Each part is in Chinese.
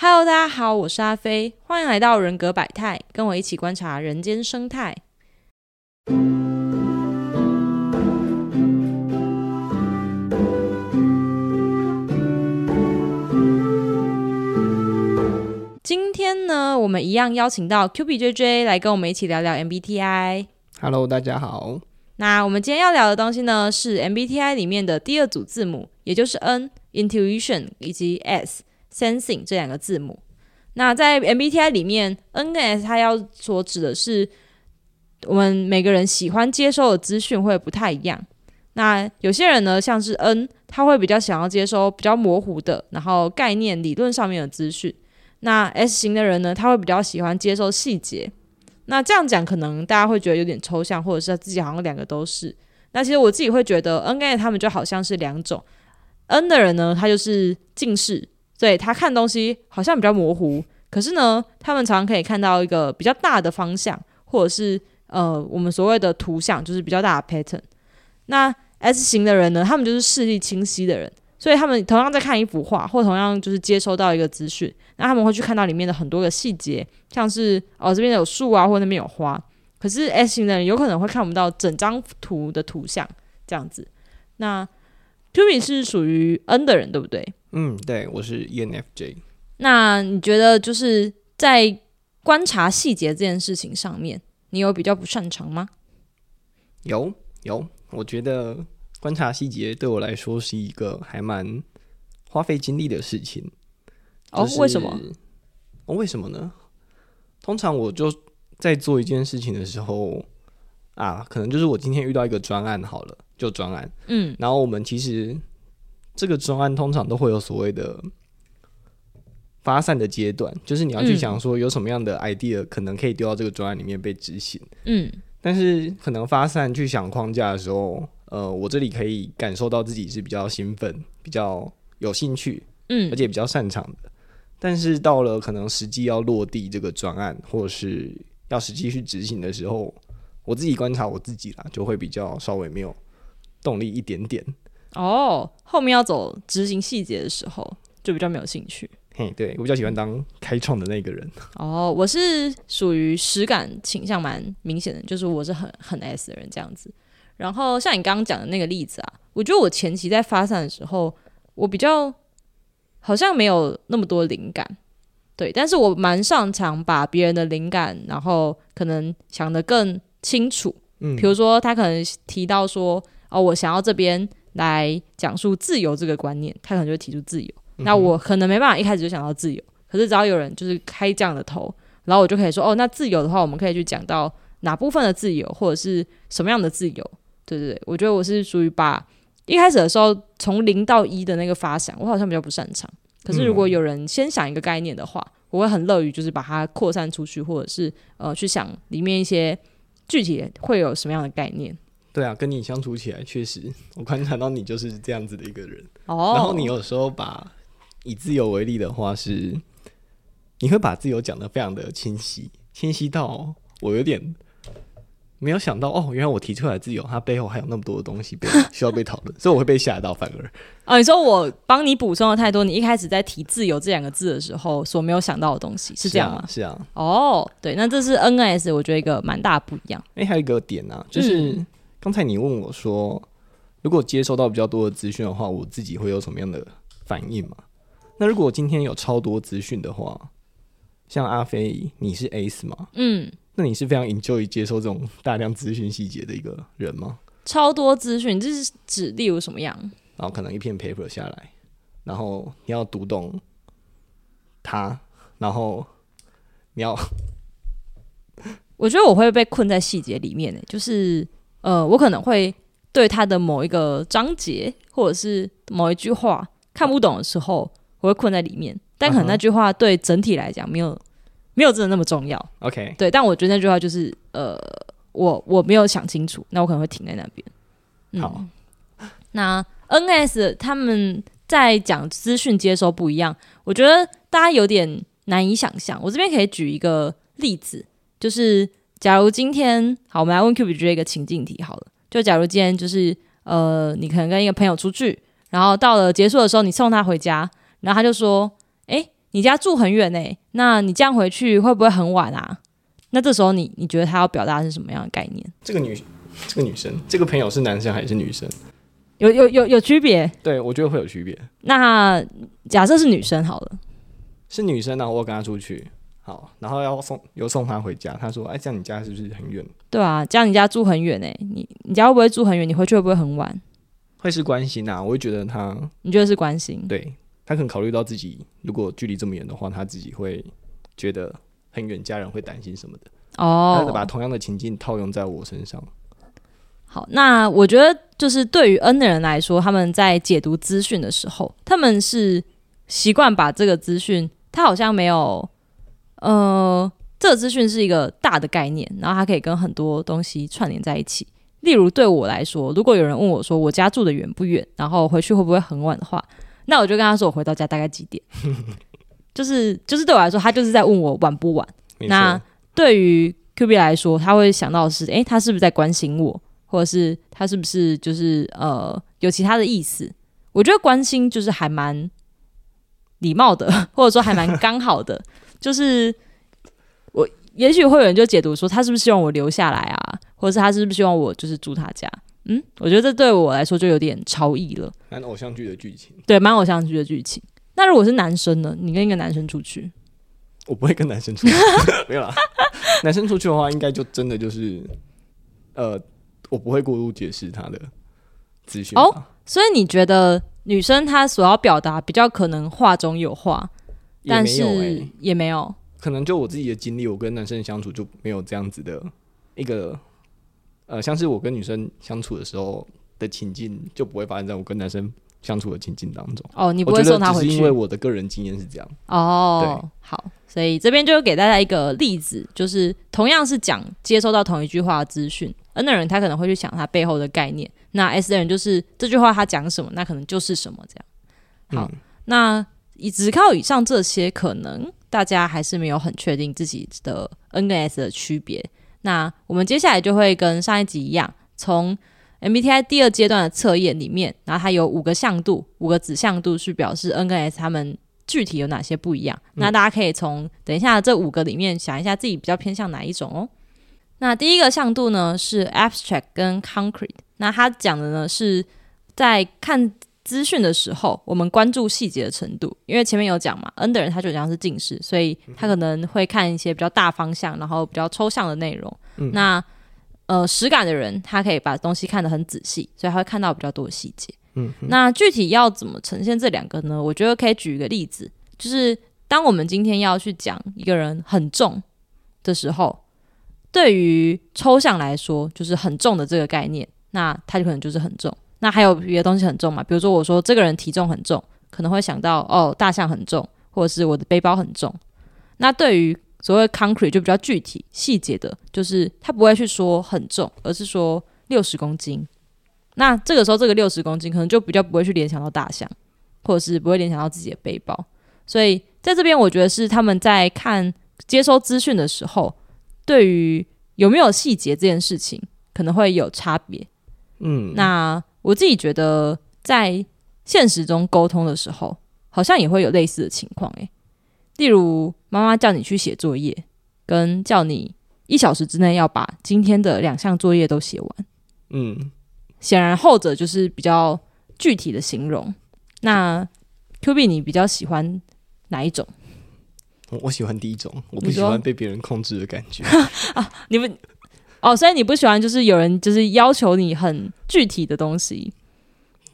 Hello，大家好，我是阿飞，欢迎来到人格百态，跟我一起观察人间生态。今天呢，我们一样邀请到 Q B J J 来跟我们一起聊聊 MBTI。Hello，大家好。那我们今天要聊的东西呢，是 MBTI 里面的第二组字母，也就是 N（Intuition） 以及 Sensing 这两个字母。那在 MBTI 里面，N 跟 S 它要所指的是我们每个人喜欢接收的资讯会不太一样。那有些人呢，像是 N，他会比较想要接收比较模糊的，然后概念、理论上面的资讯。那 S 型的人呢，他会比较喜欢接受细节。那这样讲，可能大家会觉得有点抽象，或者是自己好像两个都是。那其实我自己会觉得，N 跟 S 他们就好像是两种。N 的人呢，他就是近视，对他看东西好像比较模糊。可是呢，他们常常可以看到一个比较大的方向，或者是呃我们所谓的图像，就是比较大的 pattern。那 S 型的人呢，他们就是视力清晰的人。所以他们同样在看一幅画，或同样就是接收到一个资讯，那他们会去看到里面的很多个细节，像是哦这边有树啊，或那边有花。可是 S 型的人有可能会看不到整张图的图像这样子。那 Q B 是属于 N 的人，对不对？嗯，对，我是 ENFJ。那你觉得就是在观察细节这件事情上面，你有比较不擅长吗？有有，我觉得。观察细节对我来说是一个还蛮花费精力的事情。哦，为什么？哦，为什么呢？通常我就在做一件事情的时候啊，可能就是我今天遇到一个专案好了，就专案。嗯，然后我们其实这个专案通常都会有所谓的发散的阶段，就是你要去想说有什么样的 idea 可能可以丢到这个专案里面被执行。嗯，但是可能发散去想框架的时候。呃，我这里可以感受到自己是比较兴奋、比较有兴趣，嗯，而且比较擅长的。但是到了可能实际要落地这个专案，或者是要实际去执行的时候，我自己观察我自己啦，就会比较稍微没有动力一点点。哦，后面要走执行细节的时候，就比较没有兴趣。嘿，对我比较喜欢当开创的那个人。哦，我是属于实感倾向蛮明显的，就是我是很很 S 的人这样子。然后像你刚刚讲的那个例子啊，我觉得我前期在发散的时候，我比较好像没有那么多灵感，对，但是我蛮擅长把别人的灵感，然后可能想得更清楚。嗯，比如说他可能提到说，哦，我想要这边来讲述自由这个观念，他可能就会提出自由。那我可能没办法一开始就想到自由，可是只要有人就是开这样的头，然后我就可以说，哦，那自由的话，我们可以去讲到哪部分的自由，或者是什么样的自由。对对对，我觉得我是属于把一开始的时候从零到一的那个发想，我好像比较不擅长。可是如果有人先想一个概念的话，我会很乐于就是把它扩散出去，或者是呃去想里面一些具体会有什么样的概念。对啊，跟你相处起来确实，我观察到你就是这样子的一个人。哦。然后你有时候把以自由为例的话，是你会把自由讲的非常的清晰，清晰到我有点。没有想到哦，原来我提出来自由，它背后还有那么多的东西被 需要被讨论，所以我会被吓到，反而啊，你说我帮你补充了太多，你一开始在提自由这两个字的时候所没有想到的东西，是这样吗？是啊。哦，对，那这是 N S，我觉得一个蛮大不一样。哎，还有一个点啊，就是刚才你问我说，如果接收到比较多的资讯的话，我自己会有什么样的反应吗？那如果今天有超多资讯的话，像阿飞，你是 S 吗？嗯。那你是非常 enjoy 接受这种大量资讯细节的一个人吗？超多资讯，这是指例如什么样？然后可能一片 paper 下来，然后你要读懂它，然后你要，我觉得我会被困在细节里面呢。就是呃，我可能会对他的某一个章节或者是某一句话看不懂的时候，我会困在里面。但可能那句话对整体来讲没有。没有真的那么重要，OK，对，但我觉得那句话就是呃，我我没有想清楚，那我可能会停在那边。好，那 NS 他们在讲资讯接收不一样，我觉得大家有点难以想象。我这边可以举一个例子，就是假如今天好，我们来问 Q B J 一个情境题好了，就假如今天就是呃，你可能跟一个朋友出去，然后到了结束的时候，你送他回家，然后他就说，哎。你家住很远呢，那你这样回去会不会很晚啊？那这时候你你觉得他要表达是什么样的概念？这个女这个女生，这个朋友是男生还是女生？有有有有区别？对，我觉得会有区别。那假设是女生好了，是女生呢，我跟她出去，好，然后要送又送他回家。他说：“哎，这样你家是不是很远？”对啊，这样你家住很远哎，你你家会不会住很远？你回去会不会很晚？会是关心啊，我会觉得他，你觉得是关心？对他可能考虑到自己，如果距离这么远的话，他自己会觉得很远，家人会担心什么的。哦，他把同样的情境套用在我身上。好，那我觉得就是对于 N 的人来说，他们在解读资讯的时候，他们是习惯把这个资讯，他好像没有，呃，这个资讯是一个大的概念，然后它可以跟很多东西串联在一起。例如对我来说，如果有人问我说我家住的远不远，然后回去会不会很晚的话，那我就跟他说我回到家大概几点。就是就是对我来说，他就是在问我晚不晚。那对于 Q B 来说，他会想到的是，诶，他是不是在关心我？或者是他是不是就是呃有其他的意思？我觉得关心就是还蛮礼貌的，或者说还蛮刚好的。就是我也许会有人就解读说，他是不是希望我留下来啊？或者是他是不是希望我就是住他家？嗯，我觉得这对我来说就有点超意了。蛮偶像剧的剧情，对，蛮偶像剧的剧情。那如果是男生呢？你跟一个男生出去，我不会跟男生出去，没有啦。男生出去的话，应该就真的就是呃。我不会过度解释他的资讯哦，所以你觉得女生她所要表达比较可能话中有话，但是也没有，可能就我自己的经历，我跟男生相处就没有这样子的一个呃，像是我跟女生相处的时候的情境，就不会发生在我跟男生相处的情境当中。哦，你不会送他回去，因为我的个人经验是这样。哦，对，好，所以这边就给大家一个例子，就是同样是讲接收到同一句话的资讯。N 的人他可能会去想他背后的概念，那 S 的人就是这句话他讲什么，那可能就是什么这样。好，那以只靠以上这些，可能大家还是没有很确定自己的 N 跟 S 的区别。那我们接下来就会跟上一集一样，从 MBTI 第二阶段的测验里面，然后它有五个向度，五个子向度去表示 N 跟 S 它们具体有哪些不一样。那大家可以从等一下这五个里面想一下自己比较偏向哪一种哦。那第一个向度呢是 abstract 跟 concrete，那它讲的呢是在看资讯的时候，我们关注细节的程度。因为前面有讲嘛，N 的人他就像是近视，所以他可能会看一些比较大方向，然后比较抽象的内容。那呃实感的人，他可以把东西看得很仔细，所以他会看到比较多的细节。嗯，那具体要怎么呈现这两个呢？我觉得可以举一个例子，就是当我们今天要去讲一个人很重的时候。对于抽象来说，就是很重的这个概念，那他就可能就是很重。那还有别的东西很重嘛？比如说我说这个人体重很重，可能会想到哦，大象很重，或者是我的背包很重。那对于所谓 concrete 就比较具体细节的，就是他不会去说很重，而是说六十公斤。那这个时候这个六十公斤可能就比较不会去联想到大象，或者是不会联想到自己的背包。所以在这边，我觉得是他们在看接收资讯的时候。对于有没有细节这件事情，可能会有差别。嗯，那我自己觉得，在现实中沟通的时候，好像也会有类似的情况。诶，例如妈妈叫你去写作业，跟叫你一小时之内要把今天的两项作业都写完。嗯，显然后者就是比较具体的形容。那 Q B，你比较喜欢哪一种？我喜欢第一种，我不喜欢被别人控制的感觉 啊！你们哦，所以你不喜欢就是有人就是要求你很具体的东西，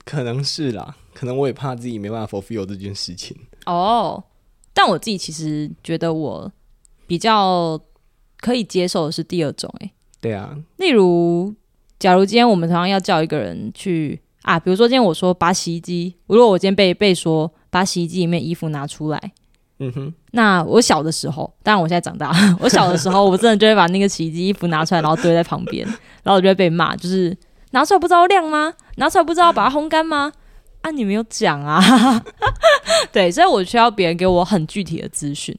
可能是啦，可能我也怕自己没办法 fulfill 这件事情哦。但我自己其实觉得我比较可以接受的是第二种，哎，对啊，例如假如今天我们常常要叫一个人去啊，比如说今天我说把洗衣机，如果我今天被被说把洗衣机里面衣服拿出来。嗯哼，那我小的时候，当然我现在长大。我小的时候，我真的就会把那个洗衣机衣服拿出来，然后堆在旁边，然后我就会被骂，就是拿出来不知道晾吗？拿出来不知道把它烘干吗？啊，你没有讲啊！对，所以我需要别人给我很具体的资讯。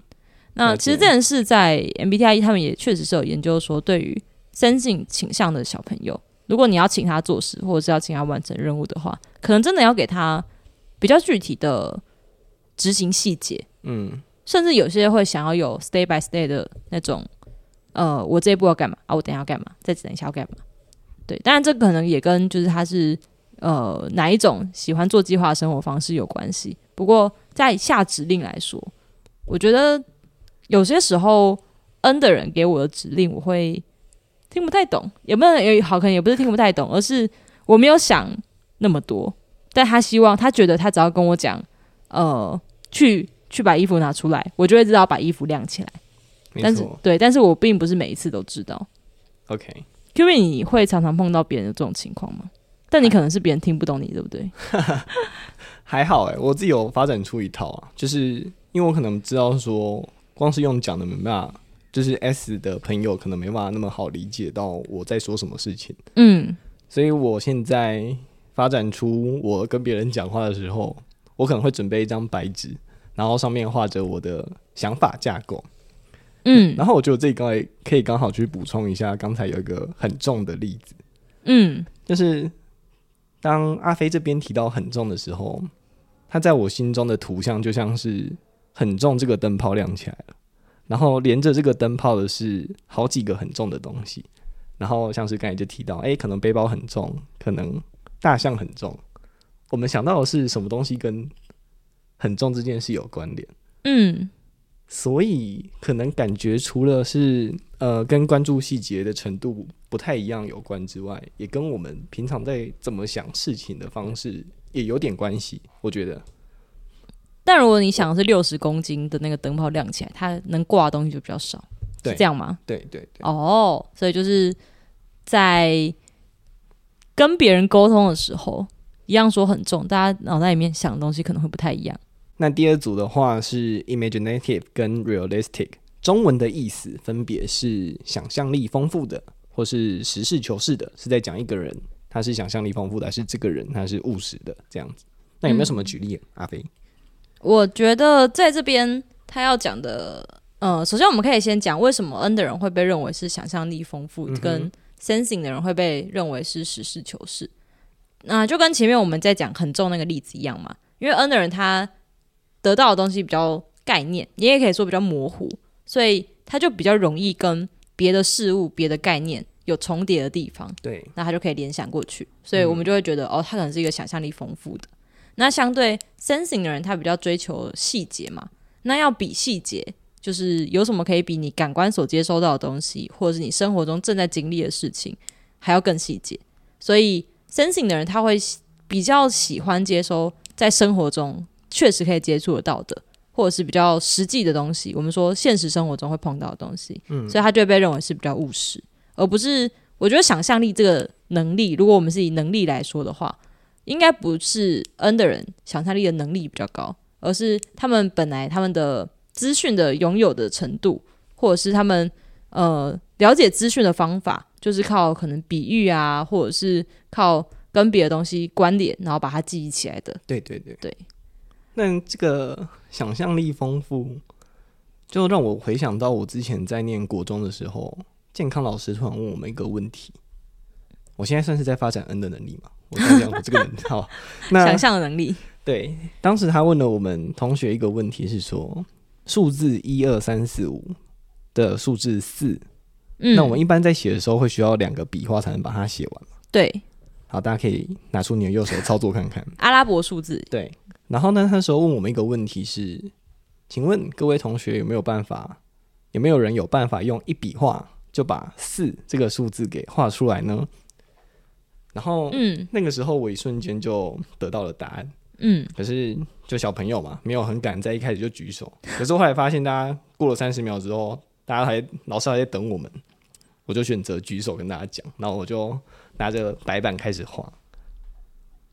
那其实这件事在 MBTI 他们也确实是有研究说，对于生性倾向的小朋友，如果你要请他做事，或者是要请他完成任务的话，可能真的要给他比较具体的执行细节。嗯，甚至有些会想要有 stay by stay 的那种，呃，我这一步要干嘛啊？我等下要干嘛？再等一下要干嘛？对，当然这可能也跟就是他是呃哪一种喜欢做计划的生活方式有关系。不过在下指令来说，我觉得有些时候 N 的人给我的指令，我会听不太懂，也不能也好，可能也不是听不太懂，而是我没有想那么多。但他希望，他觉得他只要跟我讲，呃，去去把衣服拿出来，我就会知道把衣服晾起来。但是对，但是我并不是每一次都知道。OK，Q B，你会常常碰到别人的这种情况吗？但你可能是别人听不懂你，对不对？还好哎，我自己有发展出一套啊，就是因为我可能知道说，光是用讲的没办法，就是 S 的朋友可能没办法那么好理解到我在说什么事情。嗯，所以我现在。发展出我跟别人讲话的时候，我可能会准备一张白纸，然后上面画着我的想法架构。嗯，然后我觉得这里刚才可以刚好去补充一下，刚才有一个很重的例子。嗯，就是当阿飞这边提到很重的时候，他在我心中的图像就像是很重这个灯泡亮起来了，然后连着这个灯泡的是好几个很重的东西，然后像是刚才就提到，哎，可能背包很重，可能。大象很重，我们想到的是什么东西跟很重这件事有关联？嗯，所以可能感觉除了是呃跟关注细节的程度不太一样有关之外，也跟我们平常在怎么想事情的方式也有点关系。我觉得，但如果你想的是六十公斤的那个灯泡亮起来，它能挂的东西就比较少，是这样吗？对对对。哦，所以就是在。跟别人沟通的时候，一样说很重，大家脑袋里面想的东西可能会不太一样。那第二组的话是 imaginative 跟 realistic，中文的意思分别是想象力丰富的，或是实事求是的，是在讲一个人他是想象力丰富的，还是这个人他是务实的这样子。那有没有什么举例？阿飞，我觉得在这边他要讲的，呃，首先我们可以先讲为什么 N 的人会被认为是想象力丰富跟。sensing 的人会被认为是实事求是，那就跟前面我们在讲很重那个例子一样嘛。因为 N 的人他得到的东西比较概念，你也可以说比较模糊，所以它就比较容易跟别的事物、别的概念有重叠的地方。对，那他就可以联想过去，所以我们就会觉得哦，他可能是一个想象力丰富的。那相对 sensing 的人，他比较追求细节嘛，那要比细节。就是有什么可以比你感官所接收到的东西，或者是你生活中正在经历的事情还要更细节。所以，sensing 的人他会比较喜欢接收在生活中确实可以接触得到的，或者是比较实际的东西。我们说现实生活中会碰到的东西，嗯，所以他就会被认为是比较务实，而不是我觉得想象力这个能力，如果我们是以能力来说的话，应该不是 N 的人想象力的能力比较高，而是他们本来他们的。资讯的拥有的程度，或者是他们呃了解资讯的方法，就是靠可能比喻啊，或者是靠跟别的东西关联，然后把它记忆起来的。对对对对。那这个想象力丰富，就让我回想到我之前在念国中的时候，健康老师突然问我们一个问题。我现在算是在发展 N 的能力嘛？我这样，我这个人好，那想象能力。对，当时他问了我们同学一个问题是说。数字一二三四五的数字四，那我们一般在写的时候会需要两个笔画才能把它写完对，好，大家可以拿出你的右手操作看看。阿拉伯数字。对，然后呢，那时候问我们一个问题是，请问各位同学有没有办法，有没有人有办法用一笔画就把四这个数字给画出来呢？然后，嗯，那个时候我一瞬间就得到了答案。嗯，可是就小朋友嘛，没有很敢在一开始就举手。可是后来发现，大家过了三十秒之后，大家还老师还在等我们，我就选择举手跟大家讲。然后我就拿着白板开始画。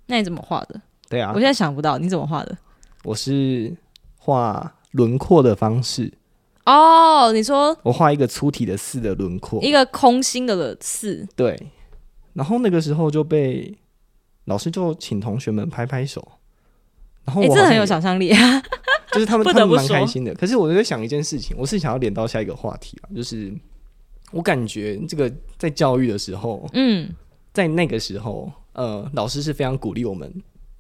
那你怎么画的？对啊，我现在想不到你怎么画的。我是画轮廓的方式。哦，你说我画一个粗体的四的轮廓，一个空心的四。对。然后那个时候就被老师就请同学们拍拍手。然后我真的很有想象力啊，就是他们他们蛮开心的。可是我在想一件事情，我是想要连到下一个话题啊，就是我感觉这个在教育的时候，嗯，在那个时候，呃，老师是非常鼓励我们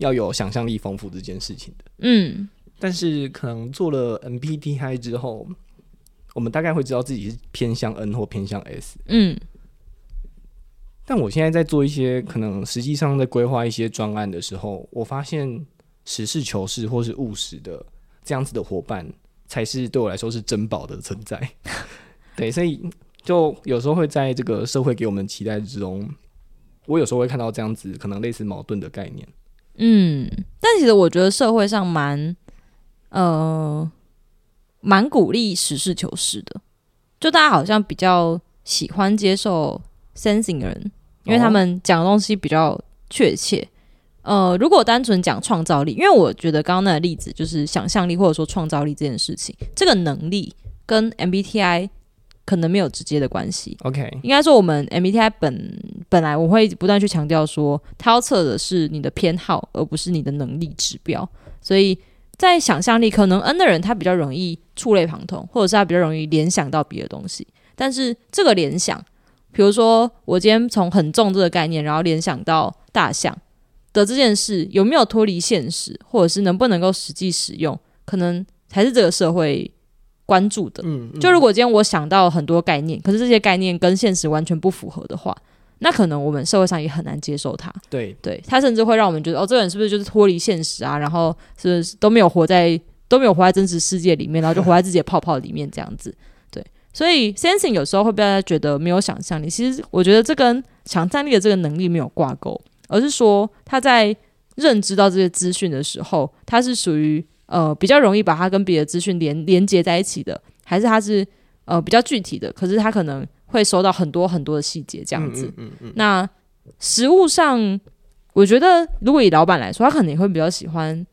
要有想象力丰富这件事情的，嗯。但是可能做了 MBTI 之后，我们大概会知道自己是偏向 N 或偏向 S。嗯，但我现在在做一些可能实际上在规划一些专案的时候，我发现实事求是或是务实的这样子的伙伴，才是对我来说是珍宝的存在。对，所以就有时候会在这个社会给我们期待之中，我有时候会看到这样子可能类似矛盾的概念。嗯，但其实我觉得社会上蛮呃蛮鼓励实事求是的，就大家好像比较喜欢接受 sensing 的人，因为他们讲的东西比较确切。呃，如果单纯讲创造力，因为我觉得刚刚那个例子就是想象力或者说创造力这件事情，这个能力跟 MBTI 可能没有直接的关系。OK，应该说，我们 MBTI 本本来我会不断去强调说，它要测的是你的偏好，而不是你的能力指标。所以在想象力，可能 N 的人他比较容易触类旁通，或者是他比较容易联想到别的东西。但是这个联想，比如说我今天从很重这个概念，然后联想到大象的这件事，有没有脱离现实，或者是能不能够实际使用，可能才是这个社会关注的。嗯，嗯就如果今天我想到很多概念，可是这些概念跟现实完全不符合的话，那可能我们社会上也很难接受它。对，对他甚至会让我们觉得，哦，这个人是不是就是脱离现实啊？然后是不是都没有活在都没有活在真实世界里面，然后就活在自己的泡泡里面这样子。对，所以 sensing 有时候会被大家觉得没有想象力，其实我觉得这跟想象力的这个能力没有挂钩，而是说他在认知到这些资讯的时候，他是属于呃比较容易把它跟别的资讯连连接在一起的，还是它是呃比较具体的，可是它可能会收到很多很多的细节这样子。嗯嗯嗯那实物上，我觉得如果以老板来说，他可能也会比较喜欢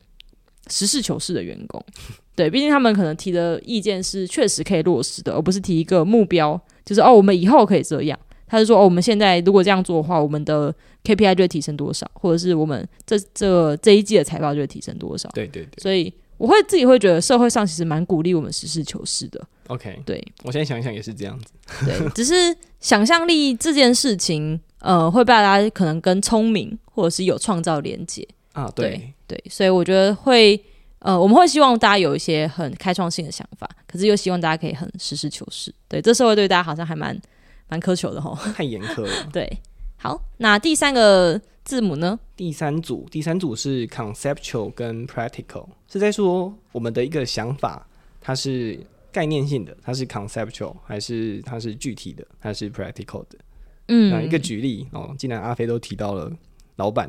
实事求是的员工。对，毕竟他们可能提的意见是确实可以落实的，而不是提一个目标，就是哦，我们以后可以这样。他是说，哦，我们现在如果这样做的话，我们的 KPI 就会提升多少，或者是我们这这这一季的财报就会提升多少。对对对所以我会自己会觉得社会上其实蛮鼓励我们实事求是的。，OK，对，我现在想一想也是这样子。对，只是想象力这件事情，呃，会被大家可能跟聪明或者是有创造连接。啊，对，对，所以我觉得会，呃，我们会希望大家有一些很开创性的想法，可是又希望大家可以很实事求是。对，这社会对大家好像还蛮蛮苛求的吼。太严苛了。对，好，那第三个字母呢？第三组，第三组是 conceptual 跟 practical，是在说我们的一个想法，它是概念性的，它是 conceptual，还是它是具体的，它是 practical 的。那嗯，一个举例哦，既然阿飞都提到了老板，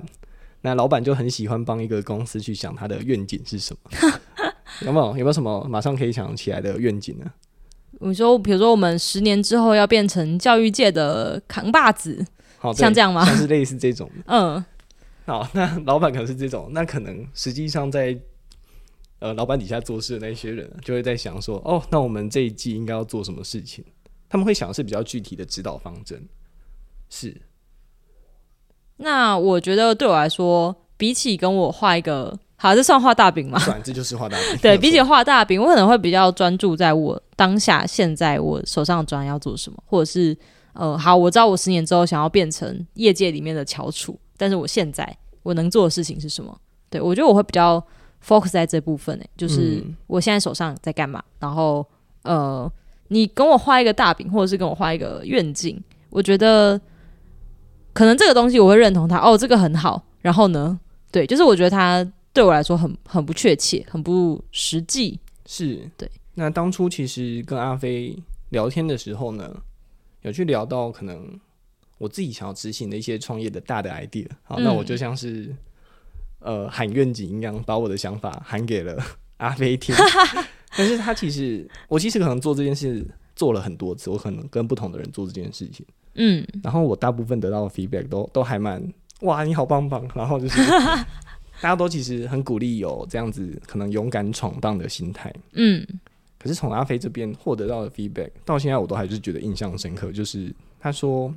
那老板就很喜欢帮一个公司去想他的愿景是什么，有没有？有没有什么马上可以想起来的愿景呢？你说，比如说我们十年之后要变成教育界的扛把子，好，像这样吗像是类似这种。嗯，好，那老板可能是这种，那可能实际上在呃老板底下做事的那些人，就会在想说，哦，那我们这一季应该要做什么事情？他们会想的是比较具体的指导方针，是那我觉得对我来说，比起跟我画一个，好，这算画大饼吗？算这就是画大饼。对比起画大饼，我可能会比较专注在我当下现在我手上的专案要做什么，或者是呃，好，我知道我十年之后想要变成业界里面的翘楚，但是我现在我能做的事情是什么？对我觉得我会比较 focus 在这部分诶、就是嗯我现在手上在干嘛，然后呃，你跟我画一个大饼，或者是跟我画一个愿景，我觉得可能这个东西我会认同它，哦，这个很好，然后呢，对，就是我觉得它对我来说很很不确切，很不实际。是，对。那当初其实跟阿飞聊天的时候呢，有去聊到可能我自己想要执行的一些创业的大的 idea。好，那嗯我就像是呃喊愿景一样，把我的想法喊给了 阿飞听。但是他其实，我其实可能做这件事做了很多次，我可能跟不同的人做这件事情，嗯，然后我大部分得到的 feedback 都都还蛮哇，你好棒棒，然后就是 大家都其实很鼓励有这样子可能勇敢闯荡的心态。嗯，可是从阿飞这边获得到的 feedback，到现在我都还是觉得印象深刻。就是他说：“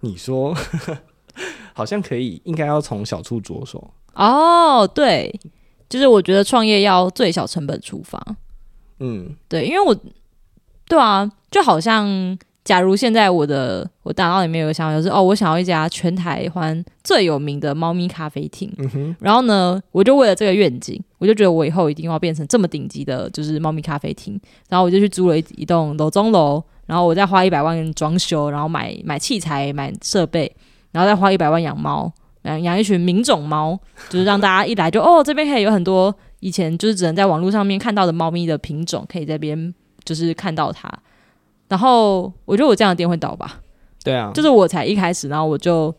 你说 好像可以，应该要从小处着手。哦，对，就是我觉得创业要最小成本出发。嗯，对，因为我，对啊，就好像假如现在我的我大脑里面有个想法，就是哦，我想要一家全台湾最有名的猫咪咖啡厅。嗯哼。然后呢，我就为了这个愿景，我就觉得我以后一定要变成这么顶级的，就是猫咪咖啡厅。然后我就去租了一一栋楼中楼，然后我再花一百万装修，然后买买器材、买设备，然后再花一百万养猫，养养一群名种猫，就是让大家一来就哦，这边可以有很多以前就是只能在网络上面看到的猫咪的品种，可以在边就是看到它。然后我觉得我这样的店会倒吧？对啊，就是我才一开始，然后我就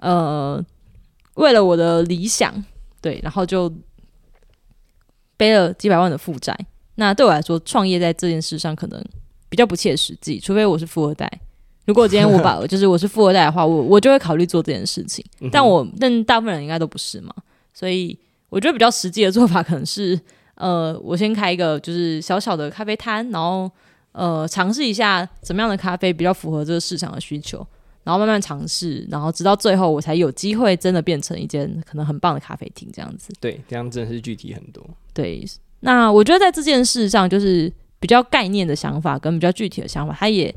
呃为了我的理想，对，然后就背了几百万的负债。那对我来说，创业在这件事上可能比较不切实际，除非我是富二代。如果今天我把就是我是富二代的话，我我就会考虑做这件事情。但我但大部分人应该都不是嘛，所以我觉得比较实际的做法可能是呃，我先开一个就是小小的咖啡摊，然后。呃，尝试一下怎么样的咖啡比较符合这个市场的需求，然后慢慢尝试，然后直到最后我才有机会真的变成一间可能很棒的咖啡厅这样子。对，这样真的是具体很多。对，那我觉得在这件事上，就是比较概念的想法跟比较具体的想法，它也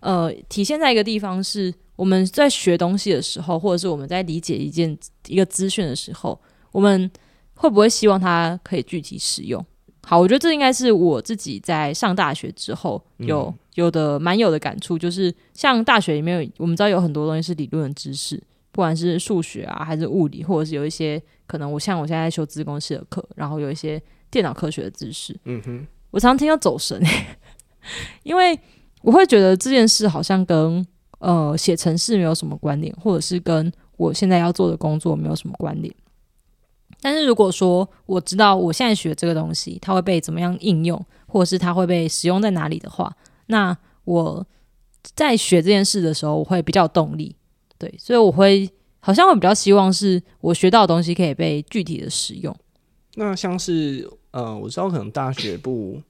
呃体现在一个地方，是我们在学东西的时候，或者是我们在理解一件一个资讯的时候，我们会不会希望它可以具体使用？好，我觉得这应该是我自己在上大学之后有有的蛮有的感触，就是像大学里面，我们知道有很多东西是理论的知识，不管是数学啊，还是物理，或者是有一些可能我像我现在修资工系的课，然后有一些电脑科学的知识。嗯哼，我常常听到走神，因为我会觉得这件事好像跟呃写程式没有什么关联，或者是跟我现在要做的工作没有什么关联。但是如果说我知道我现在学这个东西，它会被怎么样应用，或者是它会被使用在哪里的话，那我在学这件事的时候，我会比较有动力。对，所以我会好像会比较希望是我学到的东西可以被具体的使用。那像是呃，我知道可能大学部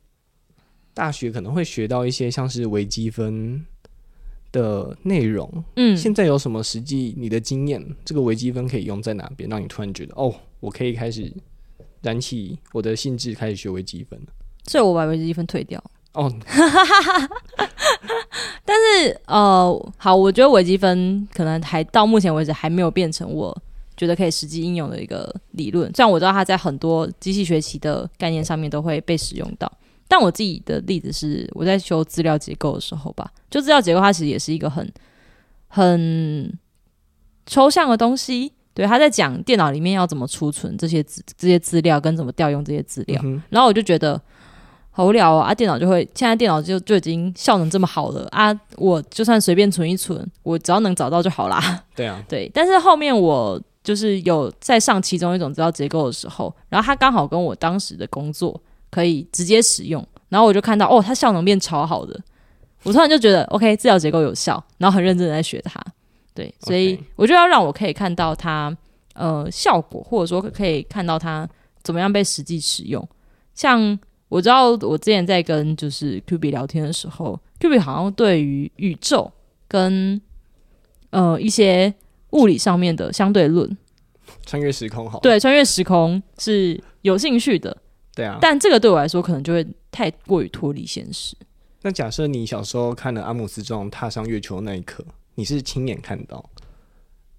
大学可能会学到一些像是微积分。的内容，嗯，现在有什么实际你的经验？这个微积分可以用在哪边，让你突然觉得哦，我可以开始燃起我的兴致，开始学微积分了。所以我把微积分退掉。哦，但是呃，好，我觉得微积分可能还到目前为止还没有变成我觉得可以实际应用的一个理论。虽然我知道它在很多机器学习的概念上面都会被使用到。但我自己的例子是，我在修资料结构的时候吧，就资料结构它其实也是一个很很抽象的东西。对，他在讲电脑里面要怎么储存这些资这些资料，跟怎么调用这些资料。然后我就觉得好无聊啊！电脑就会现在电脑就就已经效能这么好了啊！我就算随便存一存，我只要能找到就好啦。对啊，对。但是后面我就是有在上其中一种资料结构的时候，然后它刚好跟我当时的工作。可以直接使用，然后我就看到哦，它效能变超好的，我突然就觉得 OK，资料结构有效，然后很认真的在学它，对，所以我就要让我可以看到它呃效果，或者说可以看到它怎么样被实际使用。像我知道我之前在跟就是 Q B 聊天的时候，Q B 好像对于宇宙跟呃一些物理上面的相对论，穿越时空好，对，穿越时空是有兴趣的。对啊，但这个对我来说可能就会太过于脱离现实。那假设你小时候看了阿姆斯壮踏上月球那一刻，你是亲眼看到？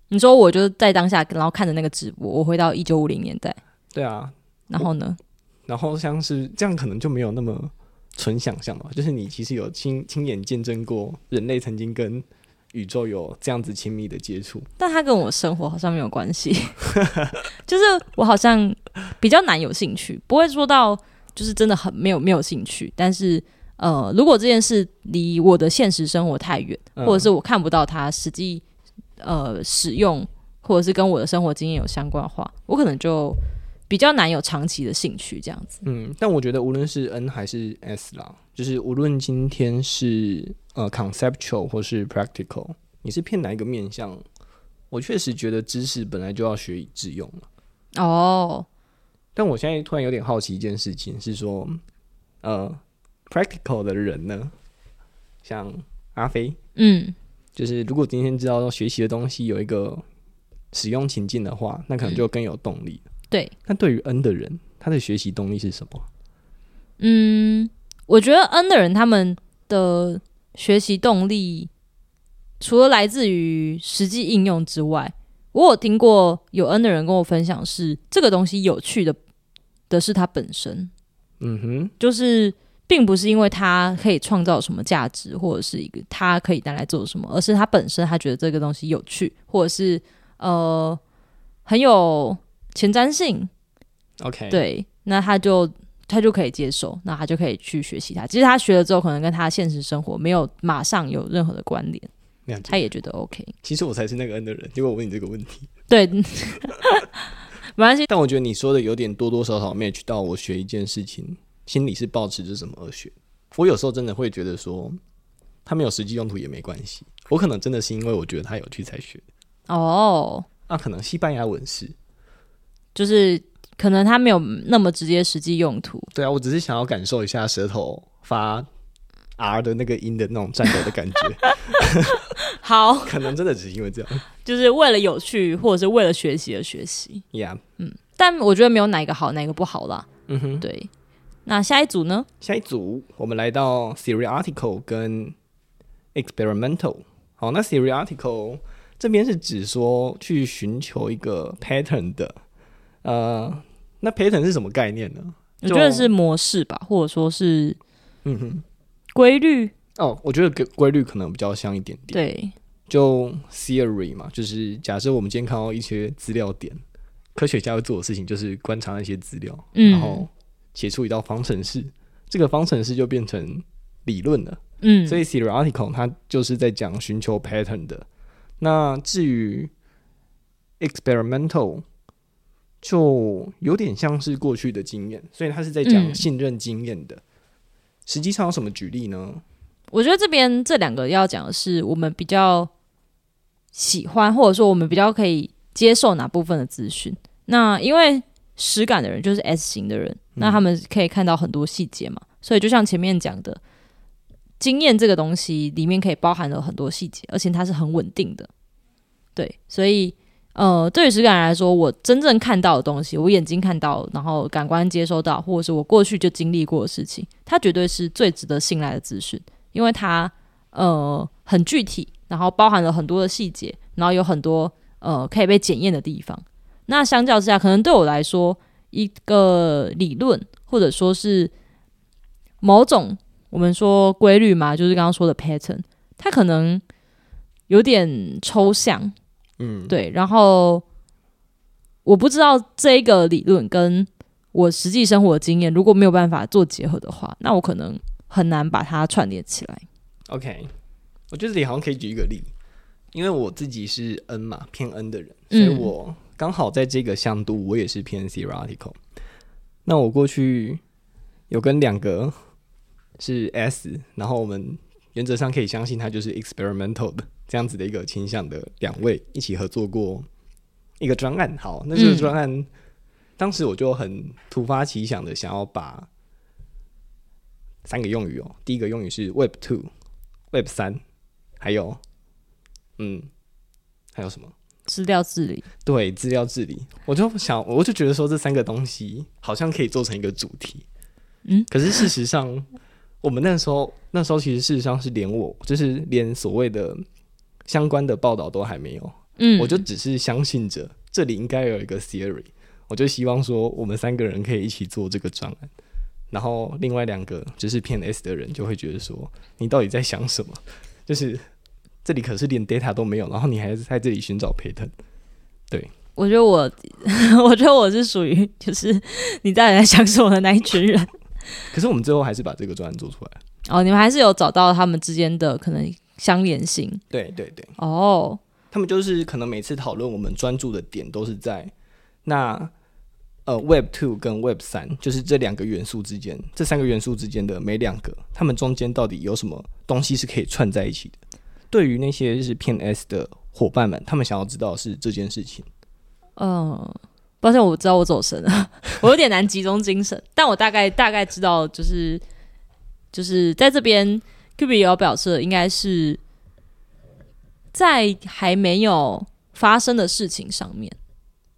你说我就是在当下，然后看着那个直播，我回到一九五零年代。对啊，然后呢？然后像是这样，可能就没有那么纯想象了。就是你其实有亲亲眼见证过人类曾经跟。宇宙有这样子亲密的接触，但它跟我生活好像没有关系。就是我好像比较难有兴趣，不会说到就是真的很没有没有兴趣。但是呃，如果这件事离我的现实生活太远，或者是我看不到它实际呃使用，或者是跟我的生活经验有相关的话，我可能就比较难有长期的兴趣这样子。嗯，但我觉得无论是 N 还是 S 啦，就是无论今天是。呃，conceptual 或是 practical，你是偏哪一个面向？我确实觉得知识本来就要学以致用了。哦，但我现在突然有点好奇一件事情，是说，呃，practical 的人呢，像阿飞，嗯，就是如果今天知道学习的东西有一个使用情境的话，那可能就更有动力。对，那对于 N 的人，他的学习动力是什么？嗯，我觉得 N 的人他们的学习动力除了来自于实际应用之外，我有听过有 N 的人跟我分享，是这个东西有趣的的是它本身，嗯哼，就是并不是因为他可以创造什么价值，或者是一个他可以带来做什么，而是他本身他觉得这个东西有趣，或者是呃很有前瞻性。OK，，对，那他就他就可以接受，那他就可以去学习它。其实他学了之后，可能跟他现实生活没有马上有任何的关联，他也觉得 OK。其实我才是那个 N 的人，结果我问你这个问题，对，没关系。但我觉得你说的有点多多少少 match 到我学一件事情，心里是保持着什么而学。我有时候真的会觉得说，它没有实际用途也没关系。我可能真的是因为我觉得它有趣才学的。哦，那、可能西班牙文是，就是可能他没有那么直接实际用途。对啊，我只是想要感受一下舌头发 R 的那个音的那种颤抖的感觉，好，可能真的只是因为这样。就是为了有趣或者是为了学习而学习。Yeah，嗯但我觉得没有哪个好，哪个不好啦。嗯哼。对，那下一组呢？下一组我们来到 theoretical 跟 experimental。好，那 theoretical 这边是指说去寻求一个 pattern 的，呃，那 pattern 是什么概念呢？就我觉得是模式吧，或者说是嗯哼，规律。哦，我觉得规规律可能比较像一点点。对，就 theory 嘛，就是假设我们今天看到一些资料点，科学家会做的事情就是观察那些资料，嗯然后写出一道方程式，这个方程式就变成理论了。嗯，所以 theoretical 它就是在讲寻求 pattern 的。那至于 experimental 就有点像是过去的经验，所以它是在讲嗯信任经验的。实际上有什么举例呢？我觉得这边这两个要讲的是，我们比较喜欢，或者说我们比较可以接受哪部分的资讯。那因为实感的人就是 S 型的人，那他们可以看到很多细节嘛，所以就像前面讲的，经验这个东西里面可以包含了很多细节，而且它是很稳定的。对，所以呃，对于实感人来说，我真正看到的东西，我眼睛看到，然后感官接收到，或者是我过去就经历过的事情，它绝对是最值得信赖的资讯。因为它呃很具体，然后包含了很多的细节，然后有很多呃可以被检验的地方。那相较之下，可能对我来说，一个理论或者说是某种我们说规律嘛，就是刚刚说的 pattern，它可能有点抽象，嗯，对。然后我不知道这个理论跟我实际生活的经验如果没有办法做结合的话，那我可能很难把它串联起来。OK，我觉得这里好像可以举一个例，因为我自己是 N 嘛，偏 N 的人，所以嗯我刚好在这个向度，我也是偏 theoretical。那我过去有跟两个是 S，然后我们原则上可以相信他就是 experimental 的这样子的一个倾向的两位一起合作过一个专案。好，那这个嗯专案、当时我就很突发奇想的想要把三个用语哦，第一个用语是 Web Two、Web 三，还有嗯，还有什么？资料治理，对，资料治理，我就想，我就觉得说这三个东西好像可以做成一个主题。嗯，可是事实上，我们那时候那时候其实事实上是连我就是连所谓的相关的报道都还没有，嗯，我就只是相信着这里应该有一个 theory，我就希望说我们三个人可以一起做这个专案。然后另外两个就是偏 S 的人就会觉得说，你到底在想什么？就是这里可是连 data 都没有，然后你还是在这里寻找 pattern。我觉得我，我觉得我是属于就是你到底在想什么的那一群人。可是我们最后还是把这个专案做出来。哦，你们还是有找到他们之间的可能相连性。对对对，哦，他们就是可能每次讨论我们专注的点都是在那呃 Web Two 跟 Web 三，就是这两个元素之间，这三个元素之间的每两个，他们中间到底有什么东西是可以串在一起的？对于那些是偏 S 的伙伴们，他们想要知道的是这件事情。嗯，抱歉，我知道我走神了，我有点难集中精神，但我大概大概知道，就是就是在这边 Q B 也有表示，应该是在还没有发生的事情上面。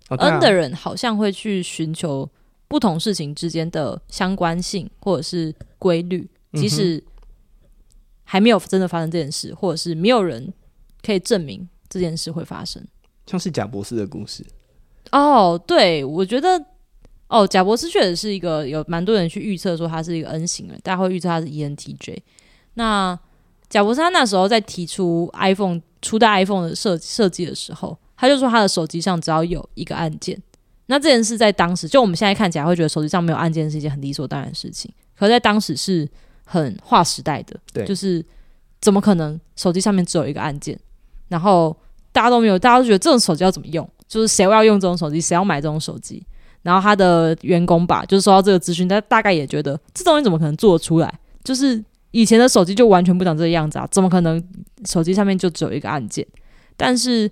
哦啊 N 的人好像会去寻求不同事情之间的相关性或者是规律，即使还没有真的发生这件事，或者是没有人可以证明这件事会发生。像是贾博士的故事。哦，对，我觉得，哦，贾博士确实是一个有蛮多人去预测说他是一个 N 型人，大家会预测他是 ENTJ。那贾博士他那时候在提出 iPhone 初代 iPhone 的设设计的时候，他就说他的手机上只要有一个按键。那这件事在当时，就我们现在看起来会觉得手机上没有按键是一件很理所当然的事情，可在当时是很划时代的。对，就是怎么可能手机上面只有一个按键？然后大家都没有，大家都觉得这种手机要怎么用？就是谁要用这种手机，谁要买这种手机？然后他的员工吧，就是收到这个资讯，他大概也觉得这东西怎么可能做得出来？就是以前的手机就完全不长这个样子啊，怎么可能手机上面就只有一个按键？但是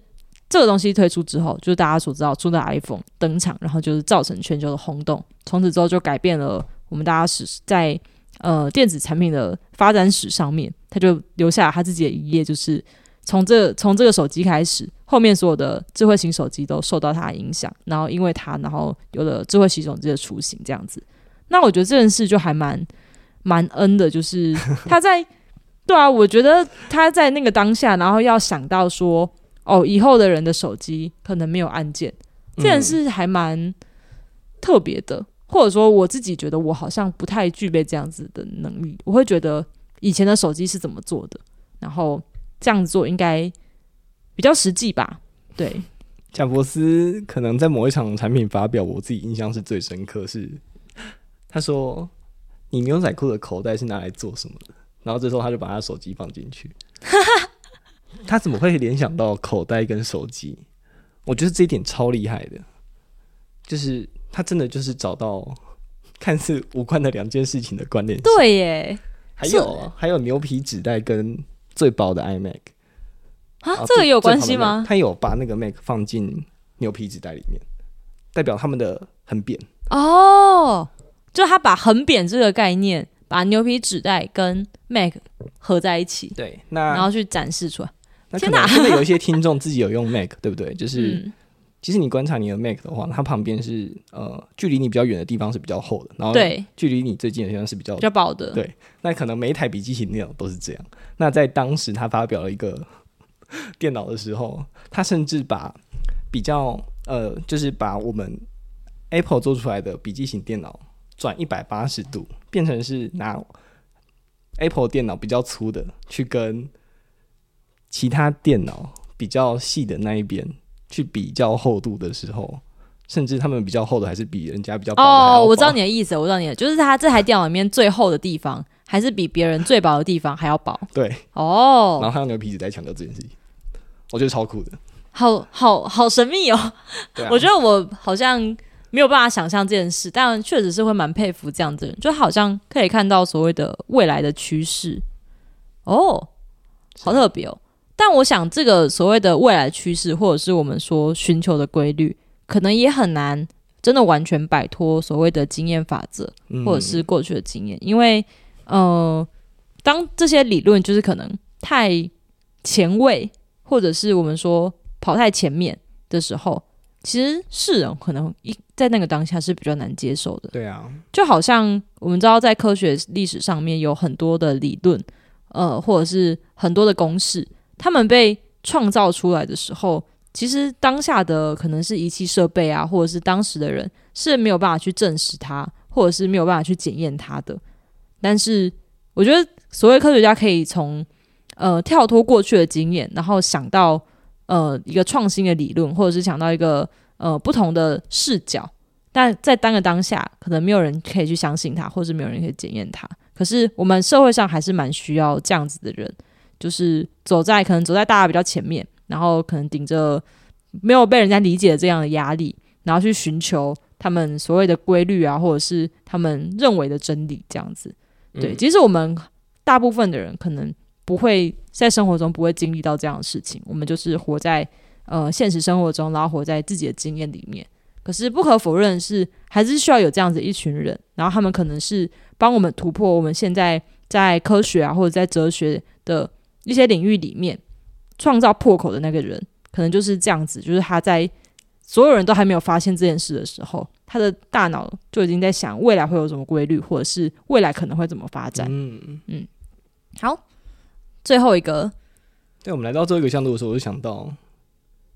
这个东西推出之后，就是大家所知道，初代 iPhone 登场，然后就是造成全球的轰动，从此之后就改变了我们大家是在呃电子产品的发展史上面，他就留下他自己的一页，就是从这从这个手机开始，后面所有的智慧型手机都受到它的影响，然后因为它，然后有了智慧型手机的雏形这样子。那我觉得这件事就还蛮蛮恩的，就是他在对啊，我觉得他在那个当下，然后要想到说。哦，以后的人的手机可能没有按键，这件事还蛮特别的，或者说我自己觉得我好像不太具备这样子的能力。我会觉得以前的手机是怎么做的，然后这样做应该比较实际吧？对，贾伯斯可能在某一场产品发表，我自己印象是最深刻，是他说：“你牛仔裤的口袋是拿来做什么的？”然后这时候他就把他手机放进去。他怎么会联想到口袋跟手机？我觉得这一点超厉害的，就是他真的就是找到 看似无关的两件事情的关联。对耶，还有还有牛皮纸袋跟最薄的 iMac 啊，这个有关系吗？他有把那个 Mac 放进牛皮纸袋里面，代表他们的很扁哦。就他把很扁这个概念，把牛皮纸袋跟 Mac 合在一起，对，那然后去展示出来。那可能现在有一些 听众自己有用 Mac，对不对？就是其实你观察你的 Mac 的话，它旁边是呃距离你比较远的地方是比较厚的，然后对距离你最近的地方是比较比较薄的。对，那可能每一台笔记型电脑都是这样。那在当时他发表了一个电脑的时候，他甚至把比较呃，就是把我们 Apple 做出来的笔记型电脑转一百八十度，变成是拿 Apple 电脑比较粗的去跟。其他电脑比较细的那一边去比较厚度的时候，甚至他们比较厚的还是比人家比较薄。哦，我知道你的意思，我知道你的，就是它这台电脑里面最厚的地方，还是比别人最薄的地方还要薄。对，哦，然后还有牛皮纸在强调这件事情，我觉得超酷的，好好好神秘哦。我觉得我好像没有办法想象这件事，但确实是会蛮佩服这样的人，就好像可以看到所谓的未来的趋势。哦，好特别哦。但我想，这个所谓的未来趋势，或者是我们说寻求的规律，可能也很难真的完全摆脱所谓的经验法则，或者是过去的经验。因为，呃，当这些理论就是可能太前卫，或者是我们说跑太前面的时候，其实世人可能一在那个当下是比较难接受的。对啊，就好像我们知道，在科学历史上面有很多的理论，呃，或者是很多的公式。他们被创造出来的时候，其实当下的可能是仪器设备啊，或者是当时的人是没有办法去证实它，或者是没有办法去检验它的。但是，我觉得所谓科学家可以从呃跳脱过去的经验，然后想到呃一个创新的理论，或者是想到一个呃不同的视角。但在单个当下，可能没有人可以去相信它，或者是没有人可以检验它。可是我们社会上还是蛮需要这样子的人。就是走在可能走在大家比较前面，然后可能顶着没有被人家理解的这样的压力，然后去寻求他们所谓的规律啊，或者是他们认为的真理这样子。对，其实我们大部分的人可能不会在生活中不会经历到这样的事情，我们就是活在呃现实生活中，然后活在自己的经验里面。可是不可否认是，还是需要有这样子一群人，然后他们可能是帮我们突破我们现在在科学啊，或者在哲学的。一些领域里面创造破口的那个人，可能就是这样子，就是他在所有人都还没有发现这件事的时候，他的大脑就已经在想未来会有什么规律，或者是未来可能会怎么发展。嗯嗯。好，最后一个，对，我们来到最后一个向度的时候，我就想到，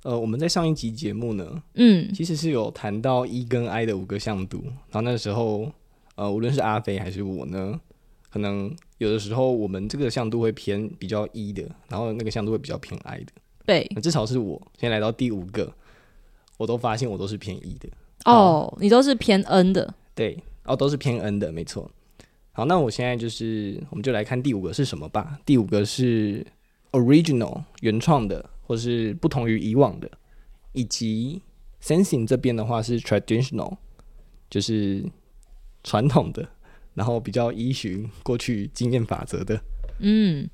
呃，我们在上一集节目呢，嗯，其实是有谈到 E 跟 I 的五个向度，然后那时候，呃，无论是阿飞还是我呢，可能有的时候我们这个向度会偏比较一的，然后那个向度会比较偏 I 的。对，至少是我现在来到第五个，我都发现我都是偏 E 的。哦，你都是偏 N 的，对，哦，都是偏 N 的，没错。好，那我现在就是，我们就来看第五个是什么吧。第五个是 original 原创的，或是不同于以往的，以及 sensing 这边的话是 traditional，就是传统的，然后比较依循过去经验法则的。嗯，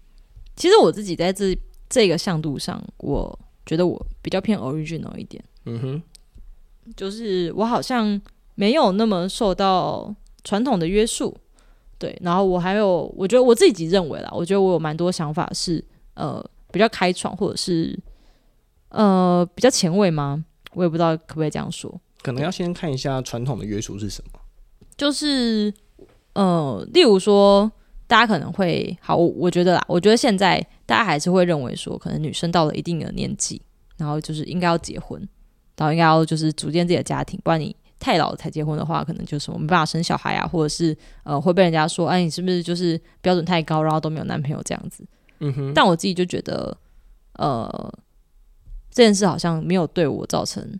其实我自己在这这个向度上，我觉得我比较偏 original 一点，嗯哼，就是我好像没有那么受到传统的约束，对，然后我还有，我觉得我自己认为啦，我觉得我有蛮多想法是呃比较开创，或者是呃比较前卫吗？我也不知道可不可以这样说，可能要先看一下传统的约束是什么。就是呃，例如说，大家可能会好，我我觉得啦，我觉得现在大家还是会认为说，可能女生到了一定的年纪，然后就是应该要结婚，然后应该要就是组建自己的家庭，不然你太老了才结婚的话，可能就是我没办法生小孩啊，或者是呃会被人家说，哎，你是不是就是标准太高，然后都没有男朋友这样子。嗯哼，但我自己就觉得，呃，这件事好像没有对我造成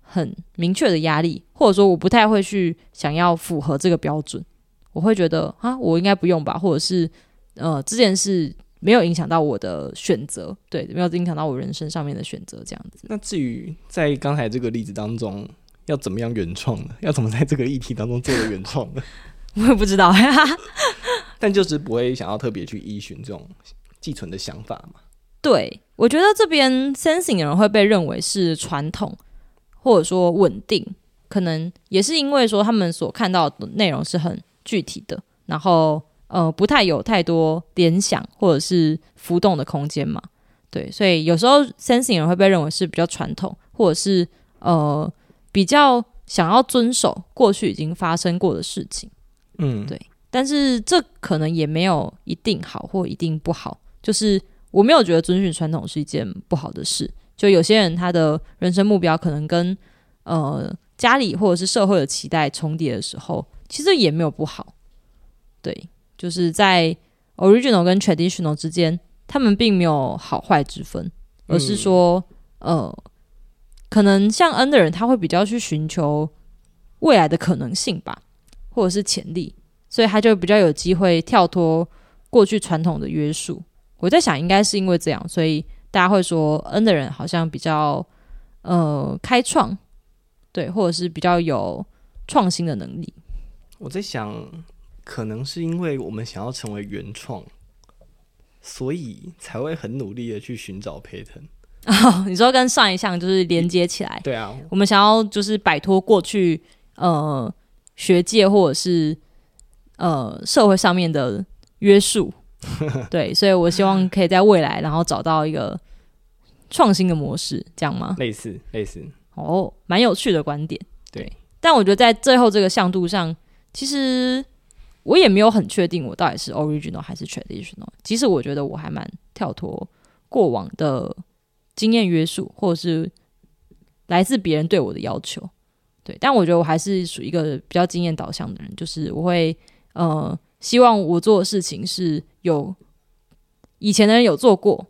很明确的压力，或者说我不太会去想要符合这个标准。我会觉得啊，我应该不用吧，或者是呃，这件事没有影响到我的选择，对，没有影响到我人生上面的选择，这样子。那至于在刚才这个例子当中，要怎么样原创呢？要怎么在这个议题当中做的原创呢？我也不知道呀，但就是不会想要特别去依循这种寄存的想法嘛。对我觉得这边 sensing 的人会被认为是传统，或者说稳定，可能也是因为说他们所看到的内容是很具体的，然后呃不太有太多联想或者是浮动的空间嘛。对，所以有时候 sensing 人会被认为是比较传统，或者是呃比较想要遵守过去已经发生过的事情。嗯，对但是这可能也没有一定好或一定不好，就是我没有觉得遵循传统是一件不好的事。就有些人他的人生目标可能跟呃家里或者是社会的期待重叠的时候，其实也没有不好。对，就是在 original 跟 traditional 之间，他们并没有好坏之分，而是说，呃，可能像 N 的人，他会比较去寻求未来的可能性吧，或者是潜力，所以他就比较有机会跳脱过去传统的约束。我在想，应该是因为这样，所以大家会说 N 的人好像比较呃开创，对，或者是比较有创新的能力。我在想，可能是因为我们想要成为原创，所以才会很努力的去寻找 pattern。你说跟上一项就是连接起来，对啊，我们想要就是摆脱过去呃学界或者是呃社会上面的约束，对，所以我希望可以在未来然后找到一个创新的模式，这样吗？类似类似，哦，蛮有趣的观点。对，但我觉得在最后这个向度上，其实我也没有很确定我到底是 original 还是 traditional。其实我觉得我还蛮跳脱过往的经验约束，或者是来自别人对我的要求。对，但我觉得我还是属于一个比较经验导向的人，就是我会呃希望我做的事情是有以前的人有做过，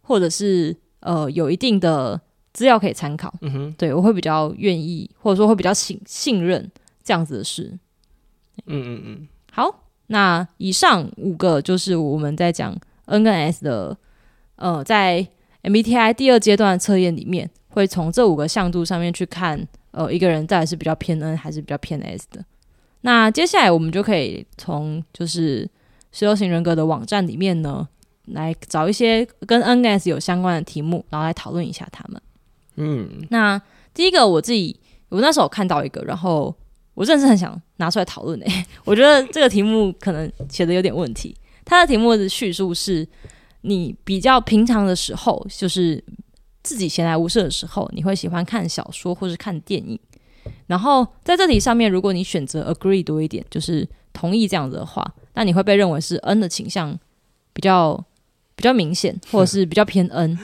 或者是呃有一定的资料可以参考。嗯哼，对我会比较愿意，或者说会比较信信任这样子的事。嗯嗯嗯，好，那以上五个就是我们在讲 N 跟 S 的，呃，在 MBTI 第二阶段的测验里面，会从这五个向度上面去看，呃，一个人到底是比较偏 N 还是比较偏 S 的。那接下来我们就可以从就是十六型人格的网站里面呢，来找一些跟 N 跟 S 有相关的题目，然后来讨论一下他们。嗯，那第一个我自己，我那时候看到一个，然后我真的是很想拿出来讨论诶。我觉得这个题目可能写的有点问题。它的题目的叙述是：你比较平常的时候，就是自己闲来无事的时候，你会喜欢看小说或是看电影。然后在这题上面，如果你选择 agree 多一点，就是同意这样子的话，那你会被认为是 N 的倾向比较比较明显，或者是比较偏 N。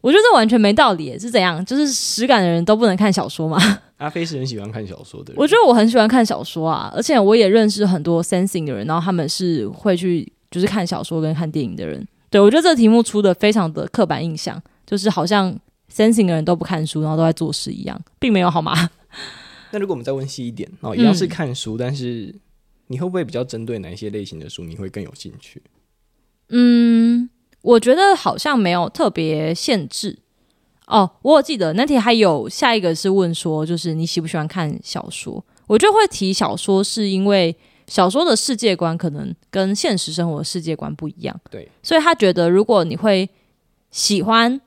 我觉得这完全没道理，是怎样？就是实感的人都不能看小说吗？阿飞是很喜欢看小说的，我觉得我很喜欢看小说啊，而且我也认识很多 sensing 的人，然后他们是会去就是看小说跟看电影的人。对我觉得这个题目出的非常的刻板印象，就是好像 sensing 的人都不看书，然后都在做事一样，并没有好吗？那如果我们再问细一点哦，一样是看书，但是你会不会比较针对哪一些类型的书你会更有兴趣？嗯。我觉得好像没有特别限制哦。我记得那天还有下一个是问说，就是你喜不喜欢看小说？我就会提小说，是因为小说的世界观可能跟现实生活的世界观不一样。对，所以他觉得如果你会喜欢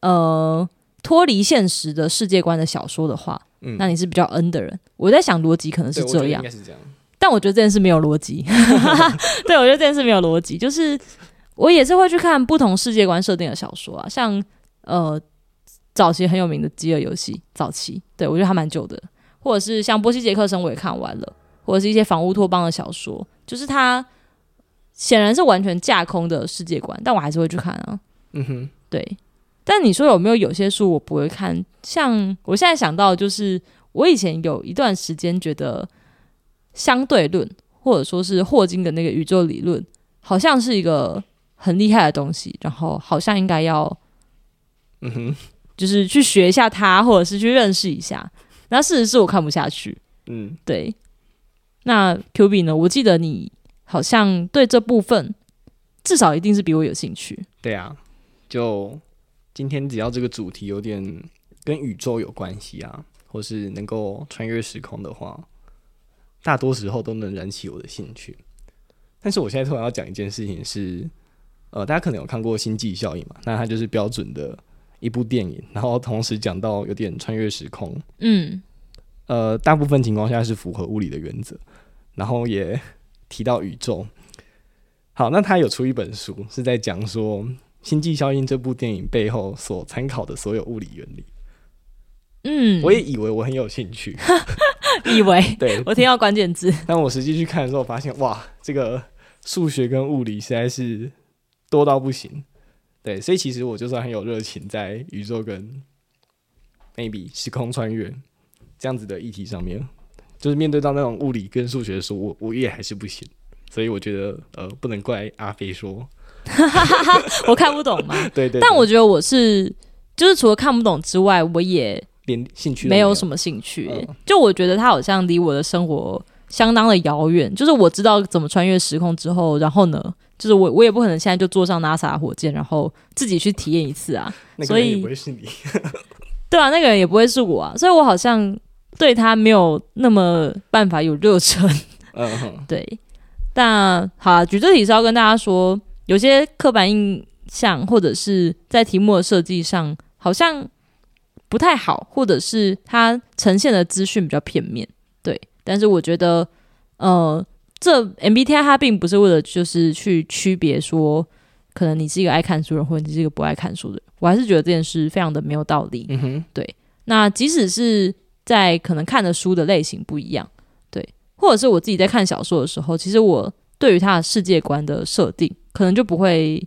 呃脱离现实的世界观的小说的话，嗯，那你是比较 N 的人。我在想逻辑可能是这样，应该是这样。但我觉得这件事没有逻辑。对，我觉得这件事没有逻辑，就是。我也是会去看不同世界观设定的小说啊，像呃早期很有名的《饥饿游戏》，早期对我觉得还蛮久的，或者是像《波西·杰克森》我也看完了，或者是一些仿乌托邦的小说，就是它显然是完全架空的世界观，但我还是会去看啊。嗯哼，对。但你说有没有有些书我不会看？像我现在想到，就是我以前有一段时间觉得相对论，或者说是霍金的那个宇宙理论，好像是一个。很厉害的东西，然后好像应该要，嗯哼，就是去学一下他，或者是去认识一下。那事实是我看不下去，嗯，对。那 Q B 呢？我记得你好像对这部分至少一定是比我有兴趣。对啊，就今天只要这个主题有点跟宇宙有关系啊，或是能够穿越时空的话，大多时候都能燃起我的兴趣。但是我现在突然要讲一件事情是。呃，大家可能有看过《星际效应》嘛？那它就是标准的一部电影，然后同时讲到有点穿越时空。嗯，呃，大部分情况下是符合物理的原则，然后也提到宇宙。好，那他有出一本书，是在讲说《星际效应》这部电影背后所参考的所有物理原理。嗯，我也以为我很有兴趣，以为 对我听到关键字，但我实际去看的时候，发现哇，这个数学跟物理实在是。多到不行，对，所以其实我就是很有热情在宇宙跟 maybe 时空穿越这样子的议题上面，就是面对到那种物理跟数学的时候，我我也还是不行。所以我觉得呃，不能怪阿飞说 我看不懂嘛。对对。但我觉得我是就是除了看不懂之外，我也连兴趣没有什么兴趣。就我觉得他好像离我的生活相当的遥远。就是我知道怎么穿越时空之后，然后呢？就是我，我也不可能现在就坐上 NASA 火箭，然后自己去体验一次啊。所以不会是你，对啊，那个人也不会是我啊。所以我好像对他没有那么办法有热忱。嗯，对。但好，啊举这题是要跟大家说，有些刻板印象或者是在题目的设计上好像不太好，或者是它呈现的资讯比较片面。对，但是我觉得，呃。这 MBTI 它并不是为了就是去区别说，可能你是一个爱看书人，或者你是一个不爱看书的人。我还是觉得这件事非常的没有道理。嗯哼，对。那即使是在可能看的书的类型不一样，对，或者是我自己在看小说的时候，其实我对于他的世界观的设定，可能就不会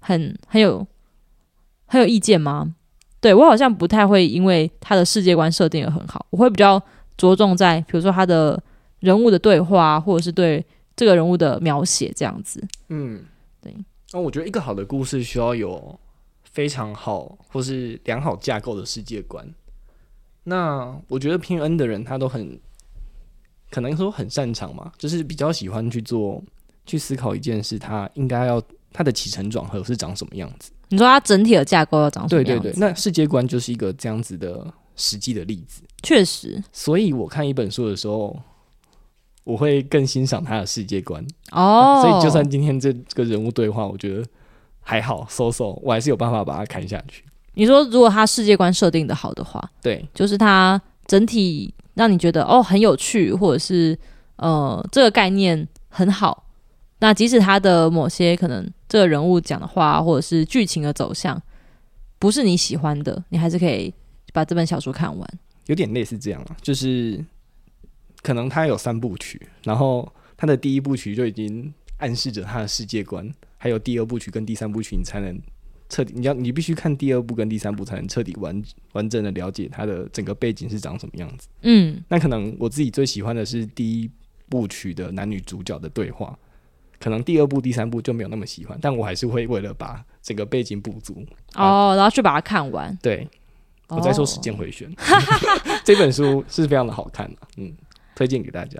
很很有很有意见吗？对我好像不太会因为他的世界观设定的很好，我会比较着重在比如说他的。人物的对话，或者是对这个人物的描写，这样子。嗯，对。那我觉得一个好的故事需要有非常好或是良好架构的世界观。那我觉得偏恩的人，他都很可能说很擅长嘛，就是比较喜欢去做去思考一件事，他应该要他的起承转合是长什么样子。你说他整体的架构要长什么样子？对对对。那世界观就是一个这样子的实际的例子。确实。所以我看一本书的时候。我会更欣赏他的世界观哦，所以就算今天这这个人物对话，我觉得还好，so so，我还是有办法把它看下去。你说，如果他世界观设定的好的话，对，就是他整体让你觉得哦很有趣，或者是呃这个概念很好，那即使他的某些可能这个人物讲的话，或者是剧情的走向不是你喜欢的，你还是可以把这本小说看完。有点类似这样啊，就是。可能他有三部曲，然后他的第一部曲就已经暗示着他的世界观，还有第二部曲跟第三部曲，你才能彻底，你要你必须看第二部跟第三部才能彻底完完整的了解它的整个背景是长什么样子。嗯，那可能我自己最喜欢的是第一部曲的男女主角的对话，可能第二部、第三部就没有那么喜欢，但我还是会为了把整个背景补足。哦，然后去把它看完。对，我在说时间回旋，这本书是非常的好看的，嗯，推荐给大家。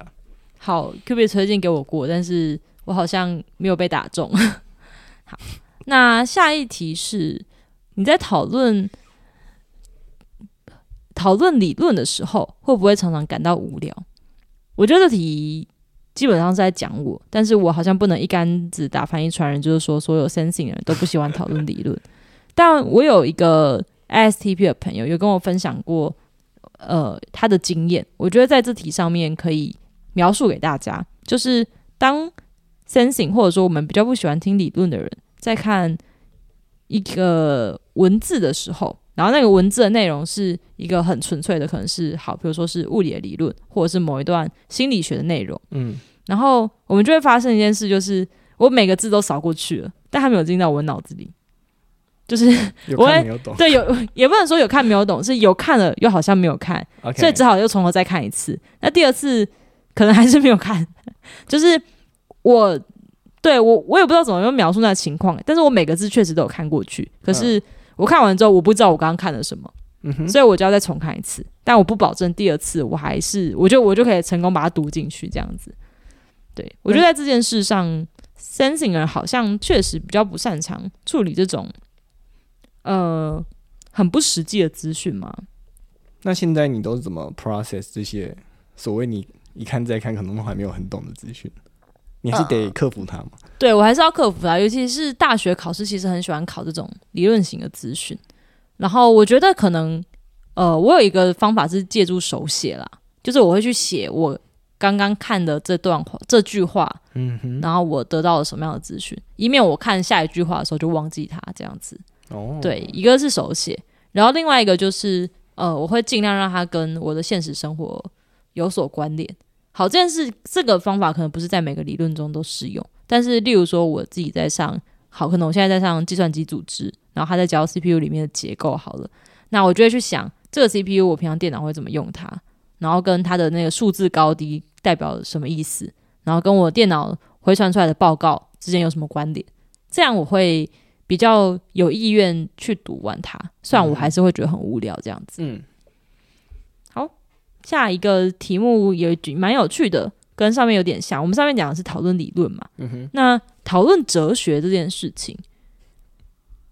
好，Q B 推荐给我过，但是我好像没有被打中。好，那下一题是你在讨论讨论理论的时候，会不会常常感到无聊？我觉得这题基本上是在讲我，但是我好像不能一竿子打翻一船人，就是说所有 sensing 人都不喜欢讨论理论。但我有一个 S T P 的朋友有跟我分享过，呃，他的经验，我觉得在这题上面可以。描述给大家，就是当 sensing 或者说我们比较不喜欢听理论的人，在看一个文字的时候，然后那个文字的内容是一个很纯粹的，可能是好，比如说是物理的理论，或者是某一段心理学的内容，嗯，然后我们就会发生一件事，就是我每个字都扫过去了，但还没有进到我脑子里，就是我没有懂，对，有 也不能说有看没有懂，是有看了又好像没有看，所以只好又从头再看一次。那第二次。可能还是没有看，就是我对我我也不知道怎么用描述那情况，但是我每个字确实都有看过去。可是我看完之后，我不知道我刚刚看了什么，所以我就要再重看一次。但我不保证第二次我还是，我就我就可以成功把它读进去这样子。对我觉得在这件事上，sensing 人好像确实比较不擅长处理这种呃很不实际的资讯吗。那现在你都是怎么 process 这些所谓你？一看再看，可能都还没有很懂的资讯，你还是得克服它嘛。对我还是要克服它，尤其是大学考试，其实很喜欢考这种理论型的资讯。然后我觉得可能，呃，我有一个方法是借助手写啦，就是我会去写我刚刚看的这段话、这句话，嗯哼，然后我得到了什么样的资讯，以免我看下一句话的时候就忘记它这样子。对，一个是手写，然后另外一个就是，呃，我会尽量让它跟我的现实生活。有所关联。好，这件事这个方法可能不是在每个理论中都适用，但是例如说我自己在上，好，可能我现在在上计算机组织，然后他在教 CPU 里面的结构，好了，那我就会去想这个 CPU 我平常电脑会怎么用它，然后跟它的那个数字高低代表什么意思，然后跟我电脑回传出来的报告之间有什么关联，这样我会比较有意愿去读完它，虽然我还是会觉得很无聊这样子。嗯。好下一个题目也蛮有趣的，跟上面有点像。我们上面讲的是讨论理论嘛，嗯哼那讨论哲学这件事情，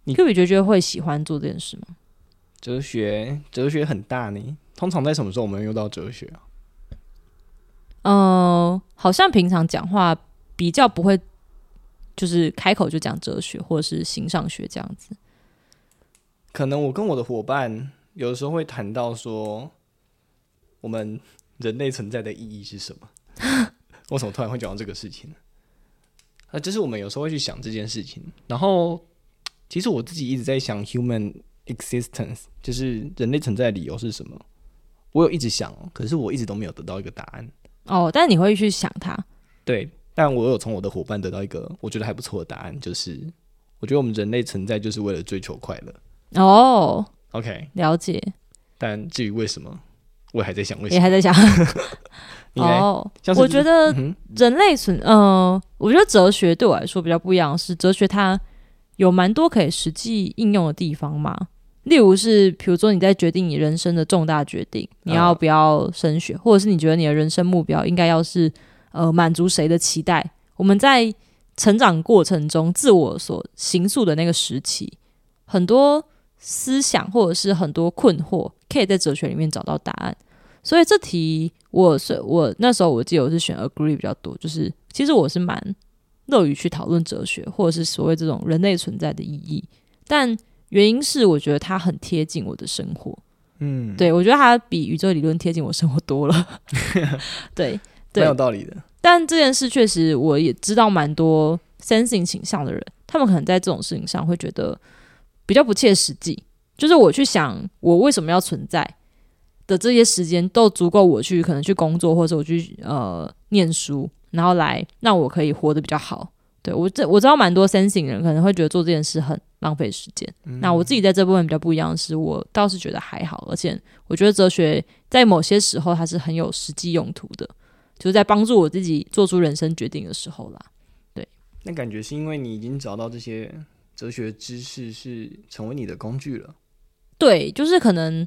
你特别觉得会喜欢做这件事吗？哲学，哲学很大呢。通常在什么时候我们用到哲学啊？呃，好像平常讲话比较不会，就是开口就讲哲学或者是形上学这样子。可能我跟我的伙伴有的时候会谈到说。我们人类存在的意义是什么？为什么突然会讲到这个事情呢？啊，就是我们有时候会去想这件事情。然后，其实我自己一直在想，human existence 就是人类存在的理由是什么？我有一直想，可是我一直都没有得到一个答案。哦，但你会去想它？对，但我有从我的伙伴得到一个我觉得还不错的答案，就是我觉得我们人类存在就是为了追求快乐。哦，OK，了解。但至于为什么？我还在想，为什么，你还在想。哦，我觉得人类存，呃，我觉得哲学对我来说比较不一样，是哲学它有蛮多可以实际应用的地方嘛。例如是，比如说你在决定你人生的重大决定，你要不要升学，或者是你觉得你的人生目标应该要是呃满足谁的期待？我们在成长过程中自我所形塑的那个时期，很多思想或者是很多困惑。可以在哲学里面找到答案，所以这题我是我那时候我记得我是选 agree 比较多，就是其实我是蛮乐于去讨论哲学或者是所谓这种人类存在的意义，但原因是我觉得它很贴近我的生活，嗯，对我觉得它比宇宙理论贴近我生活多了，对，蛮有道理的。但这件事确实我也知道蛮多 sensing 倾向的人，他们可能在这种事情上会觉得比较不切实际。就是我去想我为什么要存在的这些时间都足够我去可能去工作或者我去呃念书，然后来让我可以活得比较好。对我这我知道蛮多 sensing 人可能会觉得做这件事很浪费时间。那我自己在这部分比较不一样的是，我倒是觉得还好，而且我觉得哲学在某些时候它是很有实际用途的，就是在帮助我自己做出人生决定的时候啦。对，那感觉是因为你已经找到这些哲学知识是成为你的工具了。对，就是可能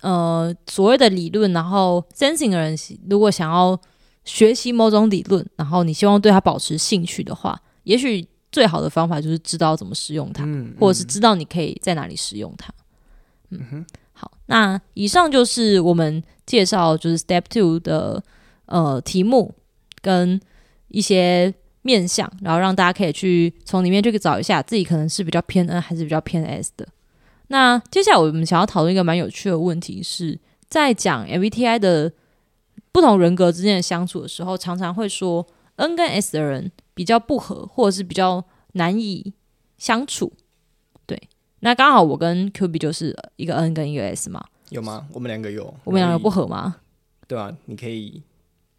呃所谓的理论，然后 sensing 的人如果想要学习某种理论，然后你希望对它保持兴趣的话。也许最好的方法就是知道怎么使用它，或者是知道你可以在哪里使用它。嗯哼，好，那以上就是我们介绍就是 Step Two 的呃题目跟一些面向，然后让大家可以去从里面去找一下自己可能是比较偏 N 还是比较偏 S 的。那接下来我们想要讨论一个蛮有趣的问题，是在讲 MBTI 的不同人格之间的相处的时候，常常会说 N 跟 S 的人。比较不合，或者是比较难以相处，对。那刚好我跟 Q B 就是一个 N 跟一个 S 嘛。有吗？我们两个有。我们两个不合吗？对啊，你可以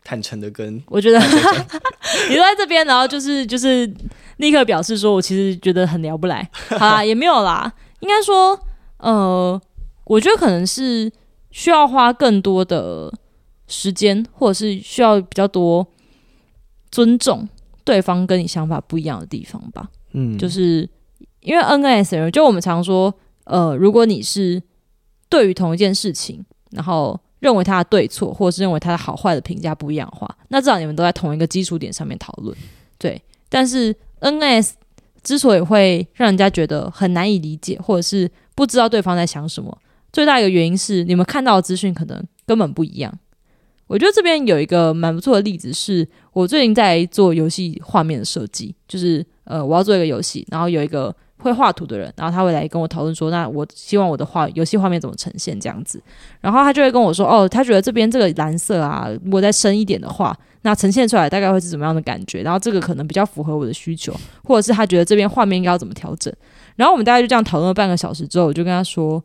坦诚的跟。我觉得你坐在这边，然后就是就是立刻表示说我其实觉得很聊不来。好啦，也没有啦。应该说，呃，我觉得可能是需要花更多的时间，或者是需要比较多尊重。对方跟你想法不一样的地方吧，嗯，就是因为 N 跟 S 人，就我们常说，呃，如果你是对于同一件事情，然后认为它的对错，或者是认为它的好坏的评价不一样的话，那至少你们都在同一个基础点上面讨论，对。但是 N S 之所以会让人家觉得很难以理解，或者是不知道对方在想什么，最大一个原因是你们看到的资讯可能根本不一样。我觉得这边有一个蛮不错的例子，是我最近在做游戏画面的设计，就是呃，我要做一个游戏，然后有一个会画图的人，然后他会来跟我讨论说，那我希望我的画游戏画面怎么呈现这样子，然后他就会跟我说，哦，他觉得这边这个蓝色啊，如果再深一点的话，那呈现出来大概会是怎么样的感觉，然后这个可能比较符合我的需求，或者是他觉得这边画面应该要怎么调整，然后我们大概就这样讨论了半个小时之后，我就跟他说。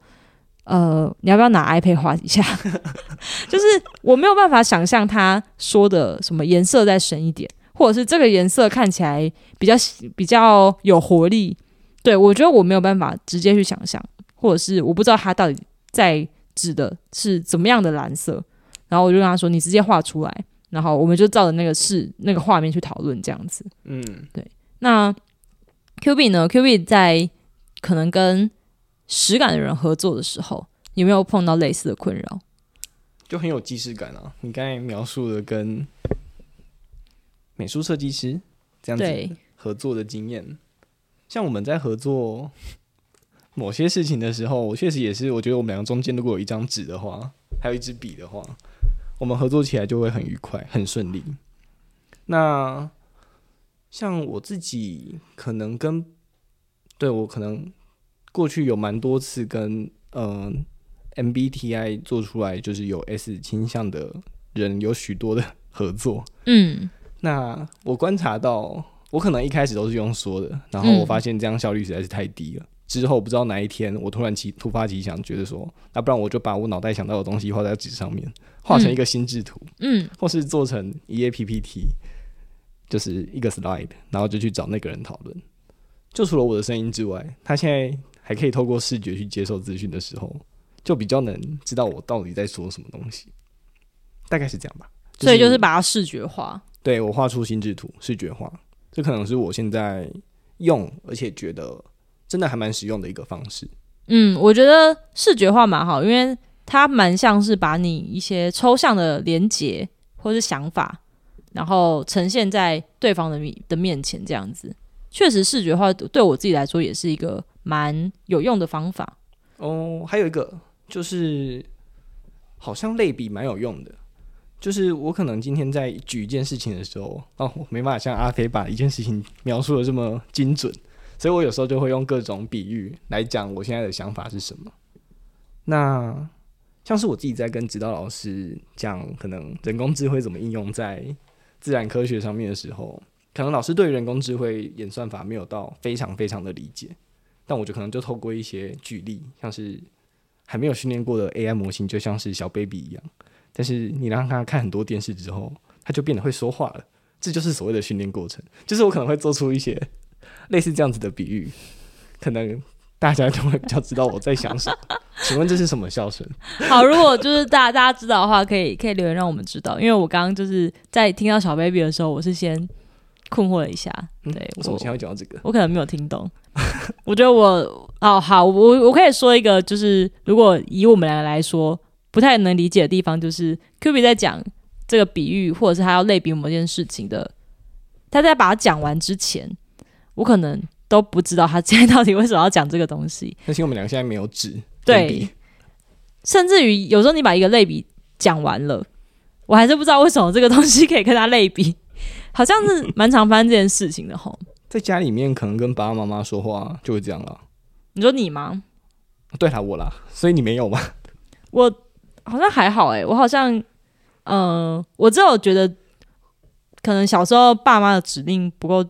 呃，你要不要拿 iPad 画一下？就是我没有办法想象他说的什么颜色再深一点，或者是这个颜色看起来比较比较有活力。对我觉得我没有办法直接去想象，或者是我不知道他到底在指的是怎么样的蓝色。然后我就跟他说：“你直接画出来。”然后我们就照着那个是那个画面去讨论这样子。嗯，对。那 Q B 呢？Q B 在可能跟。实感的人合作的时候，有没有碰到类似的困扰？就很有既视感啊！你刚才描述的跟美术设计师这样子合作的经验，像我们在合作某些事情的时候，我确实也是，我觉得我们两个中间如果有一张纸的话，还有一支笔的话，我们合作起来就会很愉快、很顺利。那像我自己，可能跟对我可能。过去有蛮多次跟嗯 MBTI 做出来就是有 S 倾向的人有许多的合作，嗯，那我观察到，我可能一开始都是用说的，然后我发现这样效率实在是太低了。之后不知道哪一天我突然奇突发奇想，觉得说，那不然我就把我脑袋想到的东西画在纸上面，画成一个心智图，嗯，或是做成一页 PPT，就是一个 slide，然后就去找那个人讨论。就除了我的声音之外，他现在。还可以透过视觉去接受资讯的时候，就比较能知道我到底在说什么东西，大概是这样吧。所以就是把它视觉化，对我画出心智图，视觉化，这可能是我现在用而且觉得真的还蛮实用的一个方式。嗯，我觉得视觉化蛮好，因为它蛮像是把你一些抽象的连结或是想法，然后呈现在对方的面的面前，这样子确实视觉化对我自己来说也是一个。蛮有用的方法哦，还有一个就是，好像类比蛮有用的。就是我可能今天在举一件事情的时候，哦，我没办法像阿飞把一件事情描述的这么精准，所以我有时候就会用各种比喻来讲我现在的想法是什么。那像是我自己在跟指导老师讲，可能人工智慧怎么应用在自然科学上面的时候，可能老师对人工智慧演算法没有到非常非常的理解。但我觉得可能就透过一些举例，像是还没有训练过的 AI 模型，就像是小 baby 一样。但是你让他看很多电视之后，他就变得会说话了。这就是所谓的训练过程，就是我可能会做出一些 类似这样子的比喻，可能大家就会比较知道我在想什么。请问这是什么笑声？好，如果就是大家大家知道的话，可以可以留言让我们知道，因为我刚刚就是在听到小 baby 的时候，我是先困惑了一下，对，为什么现在会讲到这个？我可能没有听懂。我觉得我哦好，我我可以说一个，就是如果以我们两个来说不太能理解的地方，就是 Q B 在讲。这个比喻，或者是他要类比某件事情的，他在把它讲完之前，我可能都不知道他今天到底为什么要讲这个东西。那其我们两个现在没有纸，对，甚至于有时候你把一个类比讲完了，我还是不知道为什么这个东西可以跟他类比，好像是蛮常发生这件事情的吼。在家里面，可能跟爸爸妈妈说话就会这样了。你说你吗？对啦，我啦，所以你没有吗？我好像还好哎，我好像。嗯，我只有觉得，可能小时候爸妈的指令不够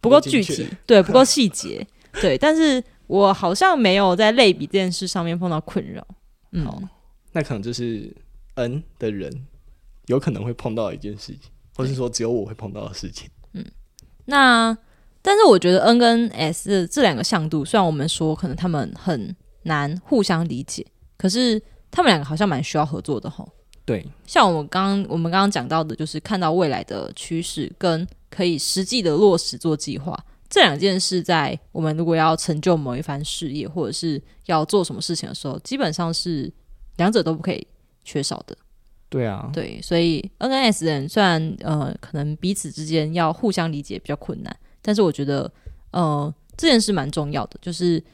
不够具体，对，不够细节，对。但是我好像没有在类比这件事上面碰到困扰。嗯，那可能就是 N 的人有可能会碰到一件事情，或是说只有我会碰到的事情。嗯，那但是我觉得 N 跟 S 这两个向度，虽然我们说可能他们很难互相理解，可是他们两个好像蛮需要合作的，吼。对，像我们刚我们刚刚讲到的，就是看到未来的趋势跟可以实际的落实做计划这两件事，在我们如果要成就某一番事业，或者是要做什么事情的时候，基本上是两者都不可以缺少的。对啊，对，所以 N N S 人虽然呃可能彼此之间要互相理解比较困难，但是我觉得呃这件事蛮重要的，就是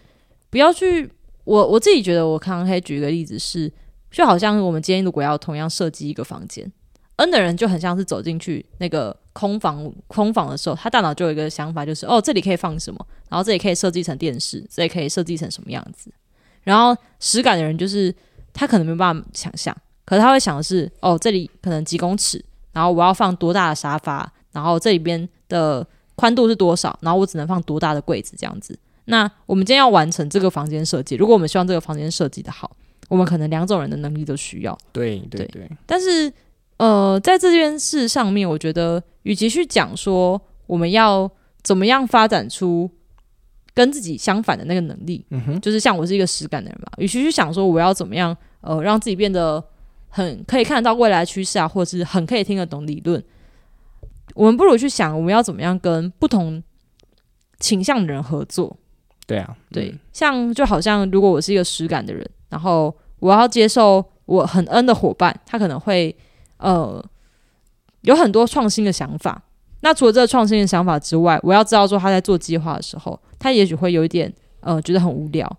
不要去我我自己觉得，我刚刚可以举一个例子是。就好像我们今天如果要同样设计一个房间，N 的人就很像是走进去那个空房空房的时候，他大脑就有一个想法，就是哦，这里可以放什么，然后这里可以设计成电视，这里可以设计成什么样子。然后实感的人就是他可能没办法想象，可是他会想的是哦，这里可能几公尺，然后我要放多大的沙发，然后这里边的宽度是多少，然后我只能放多大的柜子这样子。那我们今天要完成这个房间设计，如果我们希望这个房间设计的好。我们可能两种人的能力都需要，对对对。但是，呃，在这件事上面，我觉得，与其去讲说我们要怎么样发展出跟自己相反的那个能力，嗯哼，就是像我是一个实感的人嘛，与其去想说我要怎么样，呃，让自己变得很可以看得到未来趋势啊，或者是很可以听得懂理论，我们不如去想我们要怎么样跟不同倾向的人合作。对啊，对，像就好像如果我是一个实感的人。然后我要接受我很恩的伙伴，他可能会呃有很多创新的想法。那除了这个创新的想法之外，我要知道说他在做计划的时候，他也许会有一点呃觉得很无聊。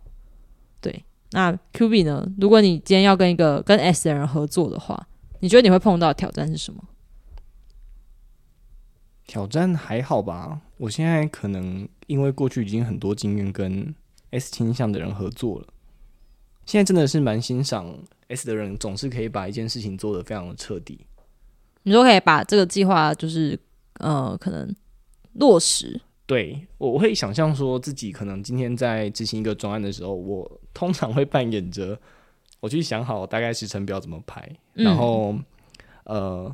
对，那 Q B 呢？如果你今天要跟一个跟 S 的人合作的话，你觉得你会碰到挑战是什么？挑战还好吧，我现在可能因为过去已经很多经验跟 S 倾向的人合作了。现在真的是蛮欣赏 S 的人，总是可以把一件事情做得非常的彻底。你说可以把这个计划，就是呃，可能落实。对我，我会想象说自己可能今天在执行一个专案的时候，我通常会扮演着我去想好大概时程表怎么排，然后呃，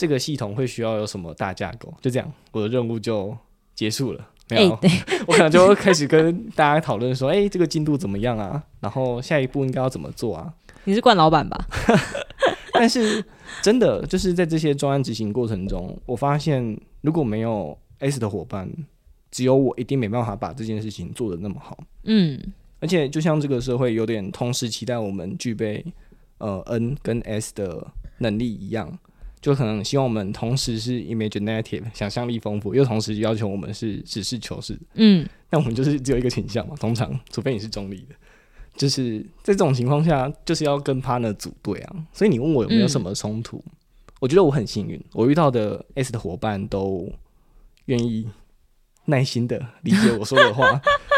这个系统会需要有什么大架构，就这样，我的任务就结束了。没有，我可能就会开始跟大家讨论说：“哎，这个进度怎么样啊？然后下一步应该要怎么做啊？”你是惯老板吧？但是真的就是在这些专案执行过程中，我发现如果没有 S 的伙伴，只有我一定没办法把这件事情做得那么好。嗯，而且就像这个社会有点同时期待我们具备呃 N 跟 S 的能力一样。就可能希望我们同时是 imaginative 想象力丰富，又同时要求我们是实事求是。嗯，那我们就是只有一个倾向嘛，通常除非你是中立的，就是在这种情况下，就是要跟 partner 组队啊。所以你问我有没有什么冲突，我觉得我很幸运，我遇到的 S 的伙伴都愿意耐心的理解我说的话。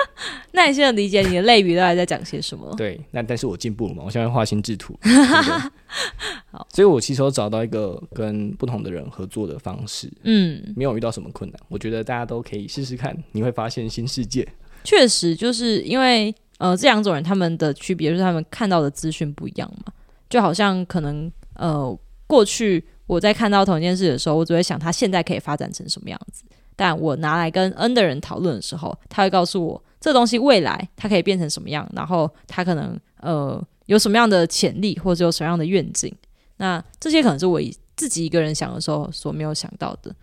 耐心的理解你的类比到底在讲些什么？对，那但是我进步了嘛？我现在画心制图，好，所以我其实有找到一个跟不同的人合作的方式，嗯，没有遇到什么困难。我觉得大家都可以试试看，你会发现新世界。确实，就是因为呃，这两种人他们的区别就是他们看到的资讯不一样嘛，就好像可能呃，过去我在看到同一件事的时候，我只会想他现在可以发展成什么样子。但我拿来跟 N 的人讨论的时候，他会告诉我这东西未来它可以变成什么样，然后它可能呃有什么样的潜力，或者有什么样的愿景。那这些可能是我自己一个人想的时候所没有想到的。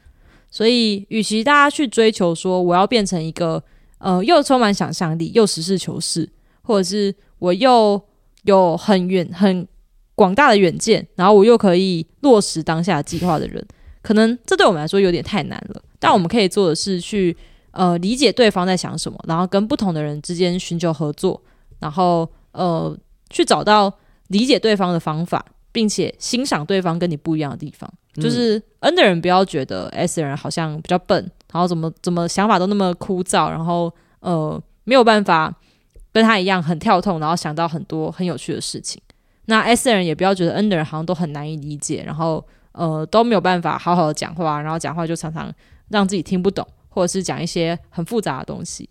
所以，与其大家去追求说我要变成一个呃又充满想象力又实事求是，或者是我又有很远很广大的远见，然后我又可以落实当下计划的人，可能这对我们来说有点太难了。但我们可以做的是去呃理解对方在想什么，然后跟不同的人之间寻求合作，然后呃去找到理解对方的方法，并且欣赏对方跟你不一样的地方。就是 N 的人不要觉得 S 的人好像比较笨，然后怎么怎么想法都那么枯燥，然后呃没有办法跟他一样很跳痛，然后想到很多很有趣的事情。那 S 的人也不要觉得 N 的人好像都很难以理解，然后呃都没有办法好好的讲话，然后讲话就常常。让自己听不懂，或者是讲一些很复杂的东西。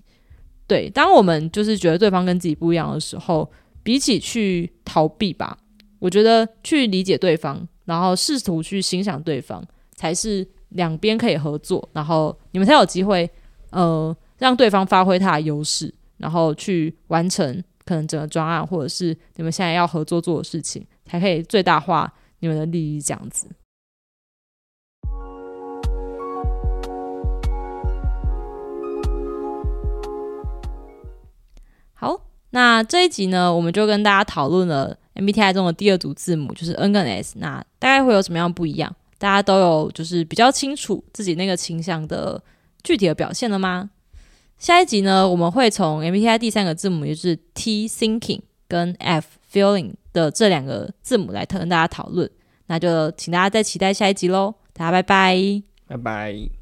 对，当我们就是觉得对方跟自己不一样的时候，比起去逃避吧，我觉得去理解对方，然后试图去欣赏对方，才是两边可以合作，然后你们才有机会，呃，让对方发挥他的优势，然后去完成可能整个专案，或者是你们现在要合作做的事情，才可以最大化你们的利益，这样子。那这一集呢，我们就跟大家讨论了 MBTI 中的第二组字母，就是 N 跟 S。那大概会有什么样不一样？大家都有就是比较清楚自己那个倾向的具体的表现了吗？下一集呢，我们会从 MBTI 第三个字母，也就是 T Thinking 跟 F Feeling 的这两个字母来跟大家讨论。那就请大家再期待下一集喽！大家拜拜，拜拜。